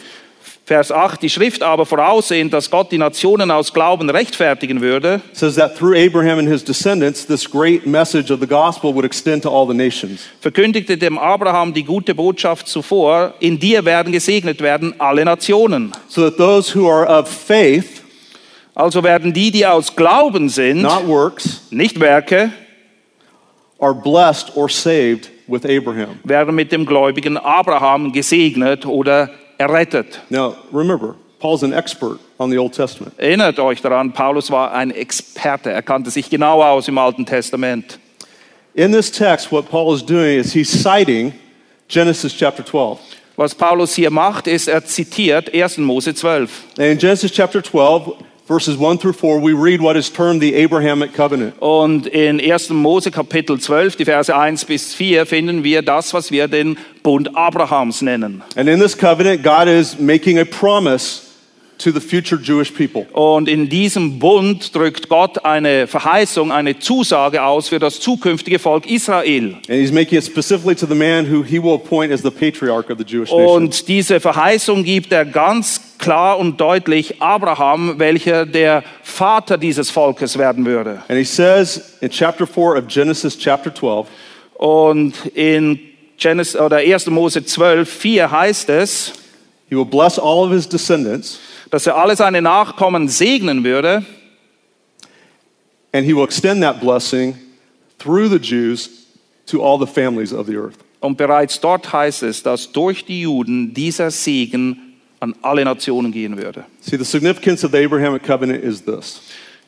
Vers 8, die Schrift aber voraussehend, dass Gott die Nationen aus Glauben rechtfertigen würde, says that through Abraham and his descendants, this great message of the gospel would extend to all the nations. verkündigte dem Abraham die gute Botschaft zuvor, in dir werden gesegnet werden alle Nationen. So that those who are of faith, Also werden die, die aus Glauben sind, not works, nicht Werke, are blessed or saved with Abraham. werden mit dem gläubigen Abraham gesegnet oder errettet. Now, remember, Paul's an expert on the Old Testament. Erinnert euch daran, Paulus war ein Experte, er kannte sich genau aus im Alten Testament. In this text, what Paul is doing is he's citing Genesis chapter 12. Was Paulus hier macht, ist, er zitiert 1. Mose 12. And in Genesis chapter 12, verses 1 through 4, we read what is termed the Abrahamic covenant. Und in 1. Mose Kapitel 12, die Verse 1 bis 4, finden wir das, was wir den Bund Abrahams nennen. And in this covenant, God is making a promise to the future Jewish people. Und in diesem Bund drückt Gott eine Verheißung, eine Zusage aus für das zukünftige Volk Israel. And he's making it specifically to the man who he will appoint as the patriarch of the Jewish nation. Und diese Verheißung gibt er ganz klar und deutlich Abraham, welcher der Vater dieses Volkes werden würde. And he says in chapter 4 of Genesis chapter 12, Und in Genesis, oder 1. Mose 12, 4 heißt es, he will bless all of his descendants, dass er alle seine Nachkommen segnen würde and he will extend that blessing through the Jews to all the families of the earth. Und bereits dort heißt es, dass durch die Juden dieser Segen an alle Nationen gehen würde. See, the significance of the Abrahamic covenant is this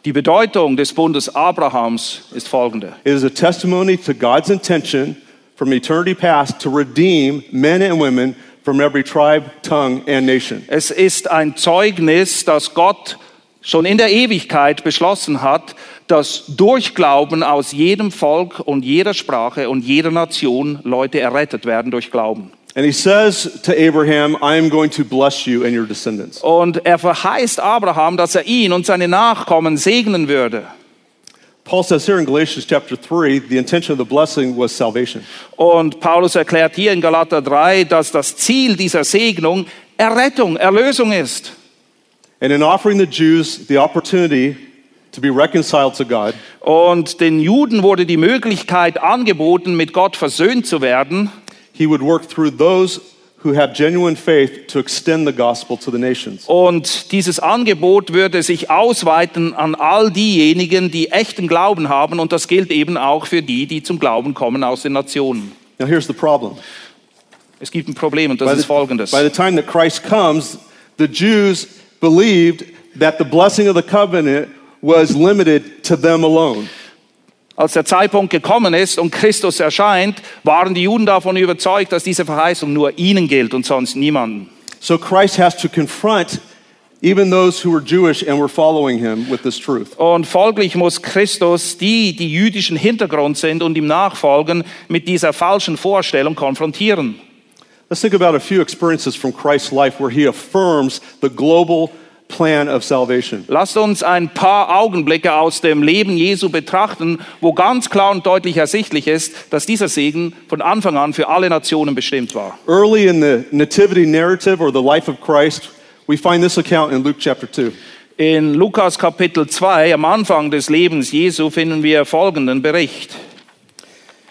Die Bedeutung des Bundes Abrahams ist folgende. it is a testimony to God's intention from eternity past to redeem men and women from every tribe, tongue, and nation. Es ist ein Zeugnis, dass Gott schon in der Ewigkeit beschlossen hat, dass durch Glauben aus jedem Volk und jeder Sprache und jeder Nation Leute errettet werden durch Glauben. And he says to Abraham, I am going to bless you and your descendants. Und er verheißt Abraham, dass er ihn und seine Nachkommen segnen würde. Paul says here in Galatians chapter 3, the intention of the blessing was salvation. Und Paulus erklärt hier in Galater 3, dass das Ziel dieser Segnung Errettung, Erlösung ist. And in offering the Jews the opportunity to be reconciled to God, Und den Juden wurde die Möglichkeit angeboten, mit Gott versöhnt zu werden. he would work through those who have genuine faith to extend the gospel to the nations. Und dieses Angebot würde sich ausweiten an all diejenigen, die echten Glauben haben. Und das gilt eben auch für die, die zum Glauben kommen aus den Nationen. Now here's the problem. Es gibt ein Problem und das By ist the, folgendes. by the time that Christ comes, the Jews believed that the blessing of the covenant was limited to them alone. Als der Zeitpunkt gekommen ist und Christus erscheint, waren die Juden davon überzeugt, dass diese Verheißung nur ihnen gilt und sonst niemanden. So Christ has to confront even those who were Jewish and were following him with this truth. Und folglich muss Christus die, die jüdischen Hintergrund sind und ihm nachfolgen, mit dieser falschen Vorstellung konfrontieren. Let's think about a few experiences from Christ's life where he affirms the global plan of salvation. Lasst uns ein paar Augenblicke aus dem Leben Jesu betrachten, wo ganz klar und deutlich ersichtlich ist, dass dieser Segen von Anfang an für alle Nationen bestimmt war. Early in the nativity narrative or the life of Christ, we find this account in Luke chapter 2. In Lukas Kapitel 2, am Anfang des Lebens Jesu, finden wir folgenden Bericht.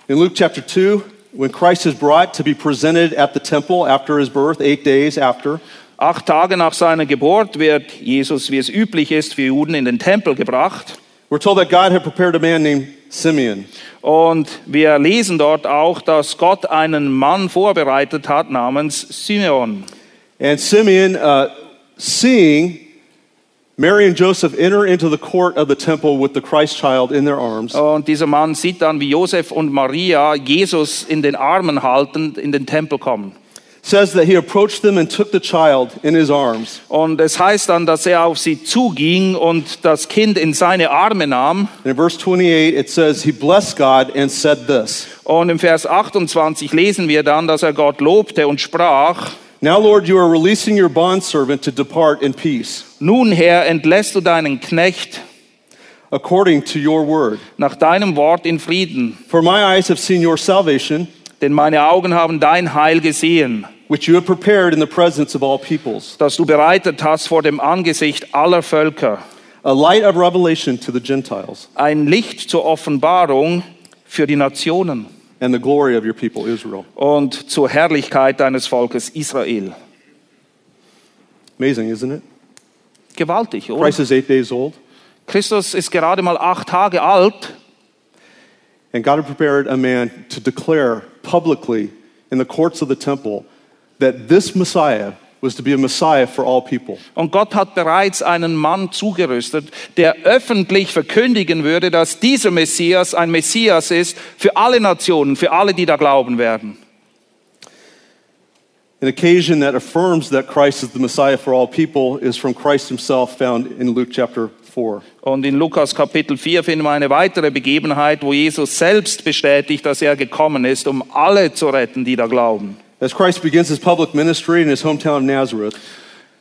In Luke chapter 2, when Christ is brought to be presented at the temple after his birth, eight days after, Acht Tage nach seiner Geburt wird Jesus, wie es üblich ist, für Juden in den Tempel gebracht. we're told that God had prepared a man named Simeon. Und wir lesen dort auch, dass Gott einen Mann vorbereitet hat namens Simeon. And Simeon, uh, seeing Mary and Joseph enter into the court of the temple with the Christ child in their arms, Und dieser Mann sieht dann, wie Josef und Maria Jesus in den Armen haltend in den Tempel kommen. Says that he approached them and took the child in his arms. Und es heißt dann, dass er auf sie zuging und das Kind in seine Arme nahm. And in verse 28, it says, He blessed God and said this Und im Vers 28 lesen wir dann, dass er Gott lobte und sprach, Now, Lord, you are releasing your bondservant to depart in peace, nun Herr, entlässt du deinen Knecht according to your word. nach deinem Wort in Frieden, For my eyes have seen your salvation, denn meine Augen haben dein Heil gesehen, which you have prepared in the presence of all peoples, das du bereitet hast vor dem Angesicht aller Völker, a light of revelation to the Gentiles, ein Licht zur Offenbarung für die Nationen and the glory of your people Israel. und zur Herrlichkeit deines Volkes Israel. Amazing, isn't it? Gewaltig, oder? Christ is eight days old, Christus ist gerade mal acht Tage alt and God had prepared a man to declare publicly in the courts of the temple that this Messiah was to be a Messiah for all people. und Gott hat bereits einen Mann zugerüstet, der öffentlich verkündigen würde, dass dieser Messias ein Messias ist für alle Nationen, für alle, die da glauben werden. An occasion that affirms that Christ is the Messiah for all people is from Christ himself, found in Luke chapter 4. Und in Lukas Kapitel 4 finden wir eine weitere Begebenheit, wo Jesus selbst bestätigt, dass er gekommen ist, um alle zu retten, die da glauben. As Christ begins his public ministry in his hometown of Nazareth,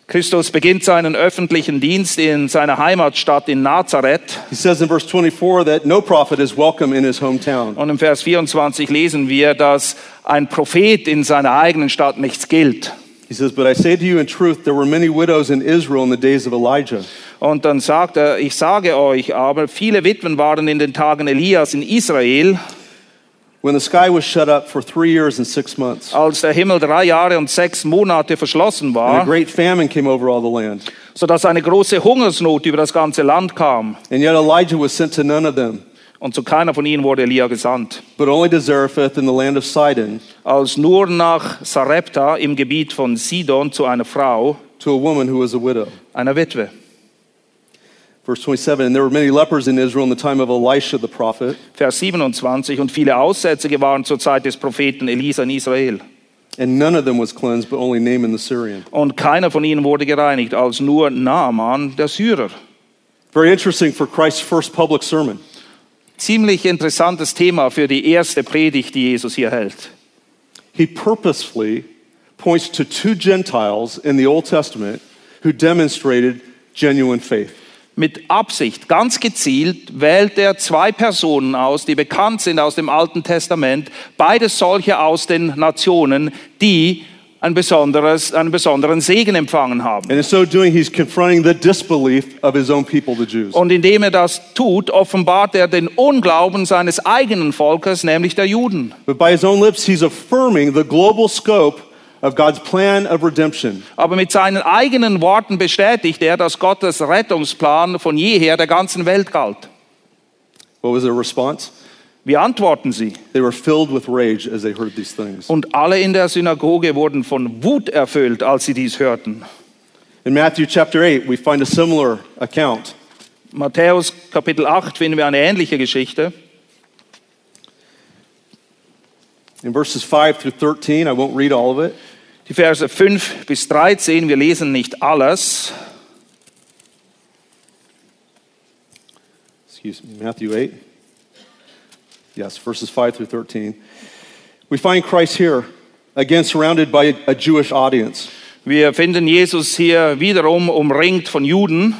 Christus beginnt seinen öffentlichen Dienst in seiner Heimatstadt in Nazareth. he says in verse 24 that no prophet is welcome in his hometown. Und im Vers 24 lesen wir, dass ein Prophet in seiner eigenen Stadt nichts gilt. He says, But I say to you in truth, there were many widows in Israel in the days of Elijah. Und dann sagt er, ich sage euch aber, viele Witwen waren in den Tagen Elias in Israel, When the sky was shut up for three years and six months, als der Himmel drei Jahre und sechs Monate verschlossen and a war, great famine came over all the land. sodass eine große Hungersnot über das ganze Land kam. And yet Elijah was sent to none of them, Und zu keiner von ihnen wurde Elia gesandt, but only to Zarephath in the land of Sidon, als nur nach Sarepta im Gebiet von Sidon zu einer Frau, to a woman who was a widow. einer Witwe. Verse 27 And there were many lepers in Israel in the time of Elisha the prophet, Vers 27, und viele Aussätzige waren zur Zeit des Propheten Elisa in Israel. and none of them was cleansed, but only Naaman the Syrian. Und keiner von ihnen wurde gereinigt, als nur Naaman, der Syrer. Very interesting for Christ's first public sermon. Ziemlich interessantes Thema für die erste Predigt, die Jesus hier hält. He purposefully points to two Gentiles in the Old Testament who demonstrated genuine faith. Mit Absicht, ganz gezielt, wählt er zwei Personen aus, die bekannt sind aus dem Alten Testament, beide solche aus den Nationen, die ein besonderes, einen besonderen Segen empfangen haben. And in so doing, he's confronting the disbelief of his own people, the Jews. Und indem er das tut, offenbart er den Unglauben seines eigenen Volkes, nämlich der Juden. But by his own lips, he's affirming the global scope of God's plan of redemption. Aber mit seinen eigenen Worten bestätigt er, dass Gottes Rettungsplan von jeher der ganzen Welt galt. What was their response? Wie antworten sie? They were filled with rage as they heard these things. Und alle in der Synagoge wurden von Wut erfüllt, als sie dies hörten. In Matthew chapter 8, we find a similar account. Matthäus Kapitel 8 finden wir eine ähnliche Geschichte. In verses 5 through 13, I won't read all of it. Die Verse 5 bis 13, wir lesen nicht alles. Excuse me, Matthew 8. Yes, verses 5 through 13. We find Christ here, again surrounded by a Jewish audience. Wir finden Jesus hier wiederum umringt von Juden.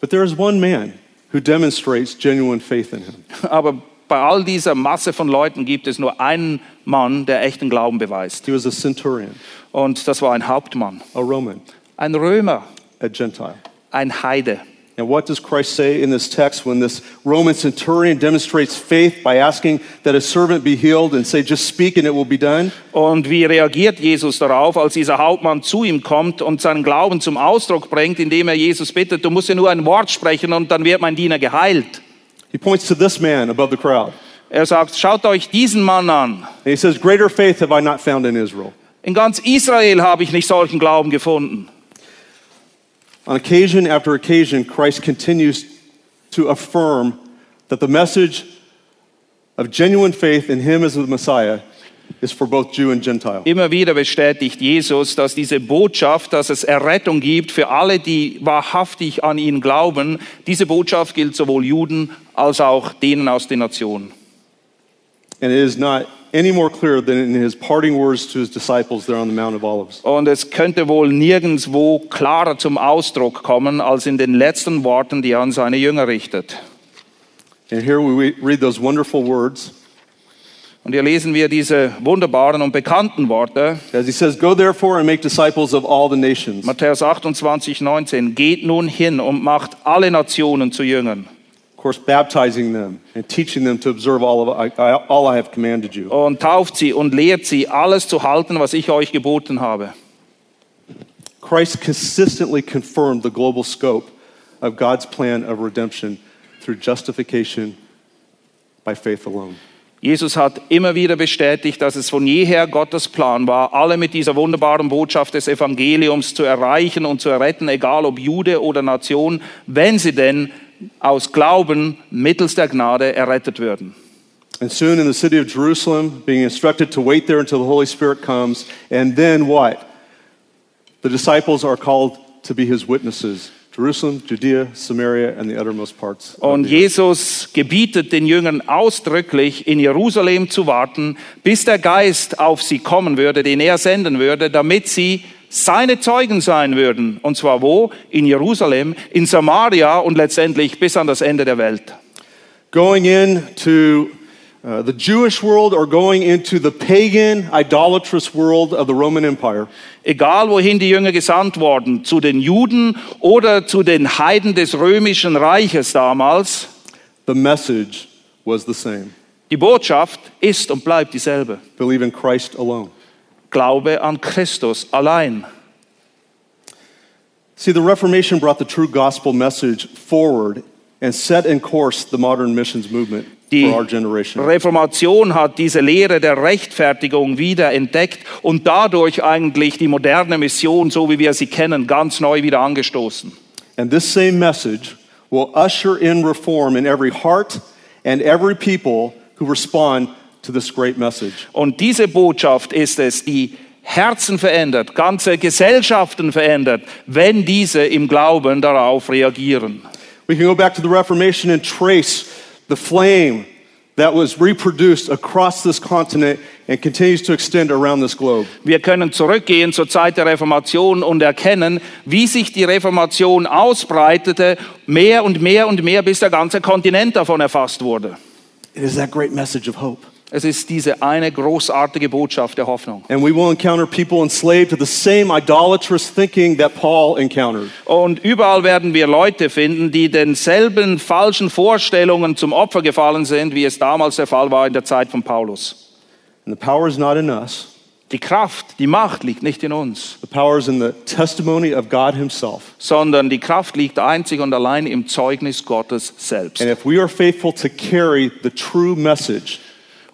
But there is one man who demonstrates genuine faith in him. Aber bei all dieser Masse von Leuten gibt es nur einen Mann, der echten Glauben beweist. He was a centurion, Und das war ein Hauptmann, a Roman, ein Römer, a Gentile. ein Heide. And what does Christ say in this text when this Roman centurion demonstrates faith by asking that a servant be healed and say, just speak and it will be done? Und wie reagiert Jesus darauf, als dieser Hauptmann zu ihm kommt und seinen Glauben zum Ausdruck bringt, indem er Jesus bittet, du musst ja nur ein Wort sprechen und dann wird mein Diener geheilt. He points to this man above the crowd. Er sagt, schaut euch diesen Mann an. And he says, Greater faith have I not found in Israel. In ganz Israel habe ich nicht solchen Glauben gefunden. On occasion after occasion, Christ continues to affirm that the message of genuine faith in him as the Messiah is for both Jew and Gentile. Immer wieder bestätigt Jesus, dass diese Botschaft, dass es Errettung gibt für alle, die wahrhaftig an ihn glauben, diese Botschaft gilt sowohl Juden als auch denen aus den Nationen. And it is not any more clear than in his parting words to his disciples there on the Mount of Olives. Und es könnte wohl nirgendwo klarer zum Ausdruck kommen als in den letzten Worten, die er an seine Jünger richtet. And here we read those wonderful words Und hier lesen wir diese wunderbaren und bekannten Worte. as he says, Go therefore and make disciples of all the nations. Matthäus 28, 19. Geht nun hin und macht alle Nationen zu Jüngern. Of course, baptizing them and teaching them to observe all, of I, I, all I have commanded you. Und tauft sie und lehrt sie, alles zu halten, was ich euch geboten habe. Christ consistently confirmed the global scope of God's plan of redemption through justification by faith alone. Jesus hat immer wieder bestätigt, dass es von jeher Gottes Plan war, alle mit dieser wunderbaren Botschaft des Evangeliums zu erreichen und zu erretten, egal ob Jude oder Nation, wenn sie denn aus Glauben mittels der Gnade errettet würden. And soon in the city of Jerusalem, being instructed to wait there until the Holy Spirit comes. And then what? The disciples are called to be his witnesses. Jerusalem, Judea, Samaria, and the uttermost parts. Und. Jesus gebietet den Jüngern ausdrücklich, in Jerusalem zu warten, bis der Geist auf sie kommen würde, den er senden würde, damit sie seine Zeugen sein würden. Und zwar wo? In Jerusalem, in Samaria und letztendlich bis an das Ende der Welt. Going into uh, the Jewish world or going into the pagan, idolatrous world of the Roman Empire. Egal wohin die Jünger gesandt wurden, zu den Juden oder zu den Heiden des römischen Reiches damals, The message was the same die Botschaft ist und bleibt dieselbe. believe in Christ alone. Glaube an Christus allein. See, the Reformation brought the true gospel message forward and set in course the modern missions movement Die. Reformation hat diese Lehre der Rechtfertigung wieder entdeckt und dadurch eigentlich die moderne Mission, so wie wir sie kennen, ganz neu wieder angestoßen. And this same message will usher in reform in every heart and every people who respond to this great message. Und diese Botschaft ist es, die Herzen verändert, ganze Gesellschaften verändert, wenn diese im Glauben darauf reagieren. We can go back to the Reformation and trace the flame that was reproduced across this continent and continues to extend around this globe. Wir können zurückgehen zur Zeit der Reformation und erkennen, wie sich die Reformation ausbreitete, mehr und mehr und mehr, bis der ganze Kontinent davon erfasst wurde. It is that great message of hope. Es ist diese eine großartige Botschaft der Hoffnung. And we will encounter people enslaved to the same idolatrous thinking that Paul encountered. Und überall werden wir Leute finden, die denselben falschen Vorstellungen zum Opfer gefallen sind, wie es damals der Fall war in der Zeit von Paulus. And the power is not in us, Die Kraft, die Macht liegt nicht in uns, the power is in the testimony of God Himself. sondern die Kraft liegt einzig und allein im Zeugnis Gottes selbst. And if we are faithful to carry the true message,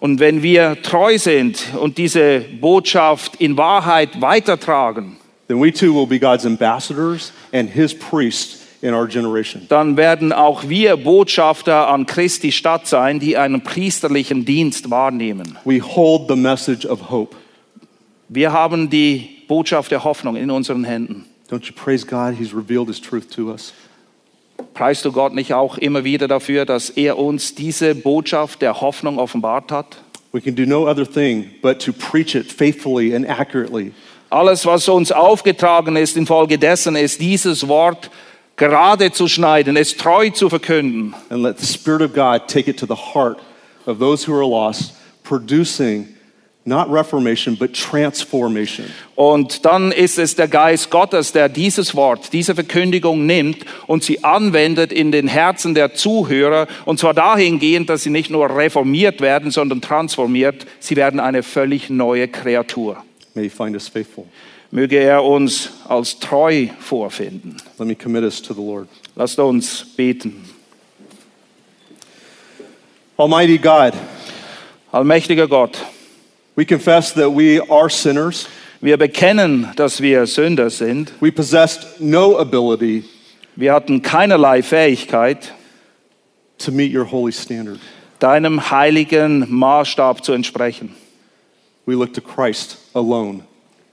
Und wenn wir treu sind und diese Botschaft in Wahrheit weitertragen, then we too will be God's ambassadors and His priests in our generation. dann werden auch wir Botschafter an Christi Stadt sein, die einen priesterlichen Dienst wahrnehmen. We hold the message of hope. Wir haben die Botschaft der Hoffnung in unseren Händen. Don't you praise God? He's revealed His truth to us. Preist du Gott nicht auch immer wieder dafür, dass er uns diese Botschaft der Hoffnung offenbart hat? We can do no other thing but to preach it faithfully and accurately. Alles, was uns aufgetragen ist infolgedessen, ist dieses Wort gerade zu schneiden, es treu zu verkünden. and let the Spirit of God take it to the heart of those who are lost, producing not reformation, but transformation. Und dann ist es der Geist Gottes, der dieses Wort, diese Verkündigung nimmt und sie anwendet in den Herzen der Zuhörer. Und zwar dahingehend, dass sie nicht nur reformiert werden, sondern transformiert. Sie werden eine völlig neue Kreatur. May He find us faithful. Möge er uns als treu vorfinden. Let me commit us to the Lord. Lasst uns beten. Almighty God, Allmächtiger Gott, we confess that we are sinners. wir bekennen, dass wir Sünder sind. We possessed no ability Wir hatten keinerlei Fähigkeit, to meet your holy standard. deinem heiligen Maßstab zu entsprechen. We look to Christ alone.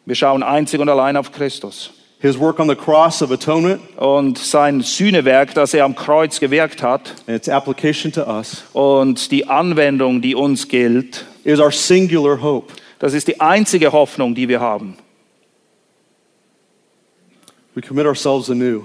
Wir schauen einzig und allein auf Christus. His work on the cross of atonement Und sein Sühnewerk, das er am Kreuz gewirkt hat, and its application to us und die Anwendung, die uns gilt, is our singular hope. das ist die einzige Hoffnung, die wir haben. We commit ourselves anew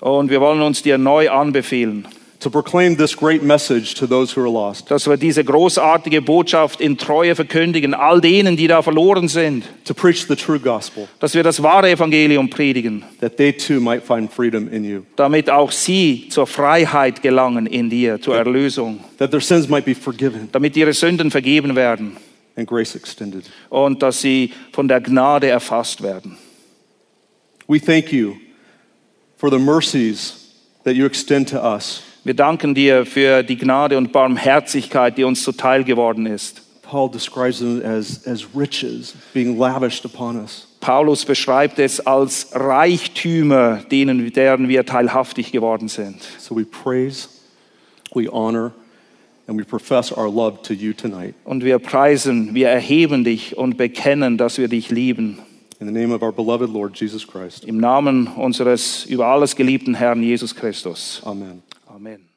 Und wir wollen uns dir neu anbefehlen, to proclaim this great message to those who are lost, dass wir diese großartige Botschaft in Treue verkündigen, all denen, die da verloren sind, to preach the true gospel, dass wir das wahre Evangelium predigen, that they too might find freedom in you, damit auch sie zur Freiheit gelangen in dir, zur Erlösung, that their sins might be forgiven. Damit ihre Sünden vergeben werden. And grace extended. und dass sie von der Gnade erfasst werden. We thank you for the mercies that you extend to us. Wir danken dir für die Gnade und Barmherzigkeit, die uns zuteil geworden ist. Paul describes them as, as riches being lavished upon us. Paulus beschreibt es als Reichtümer, denen, deren wir teilhaftig geworden sind. So we praise, we honor, and we profess our love to you tonight. Und wir preisen, wir erheben dich und bekennen, dass wir dich lieben. In the name of our beloved Lord Jesus Christ. Im Namen unseres über alles geliebten Herrn Jesus Christus. Amen. Amen.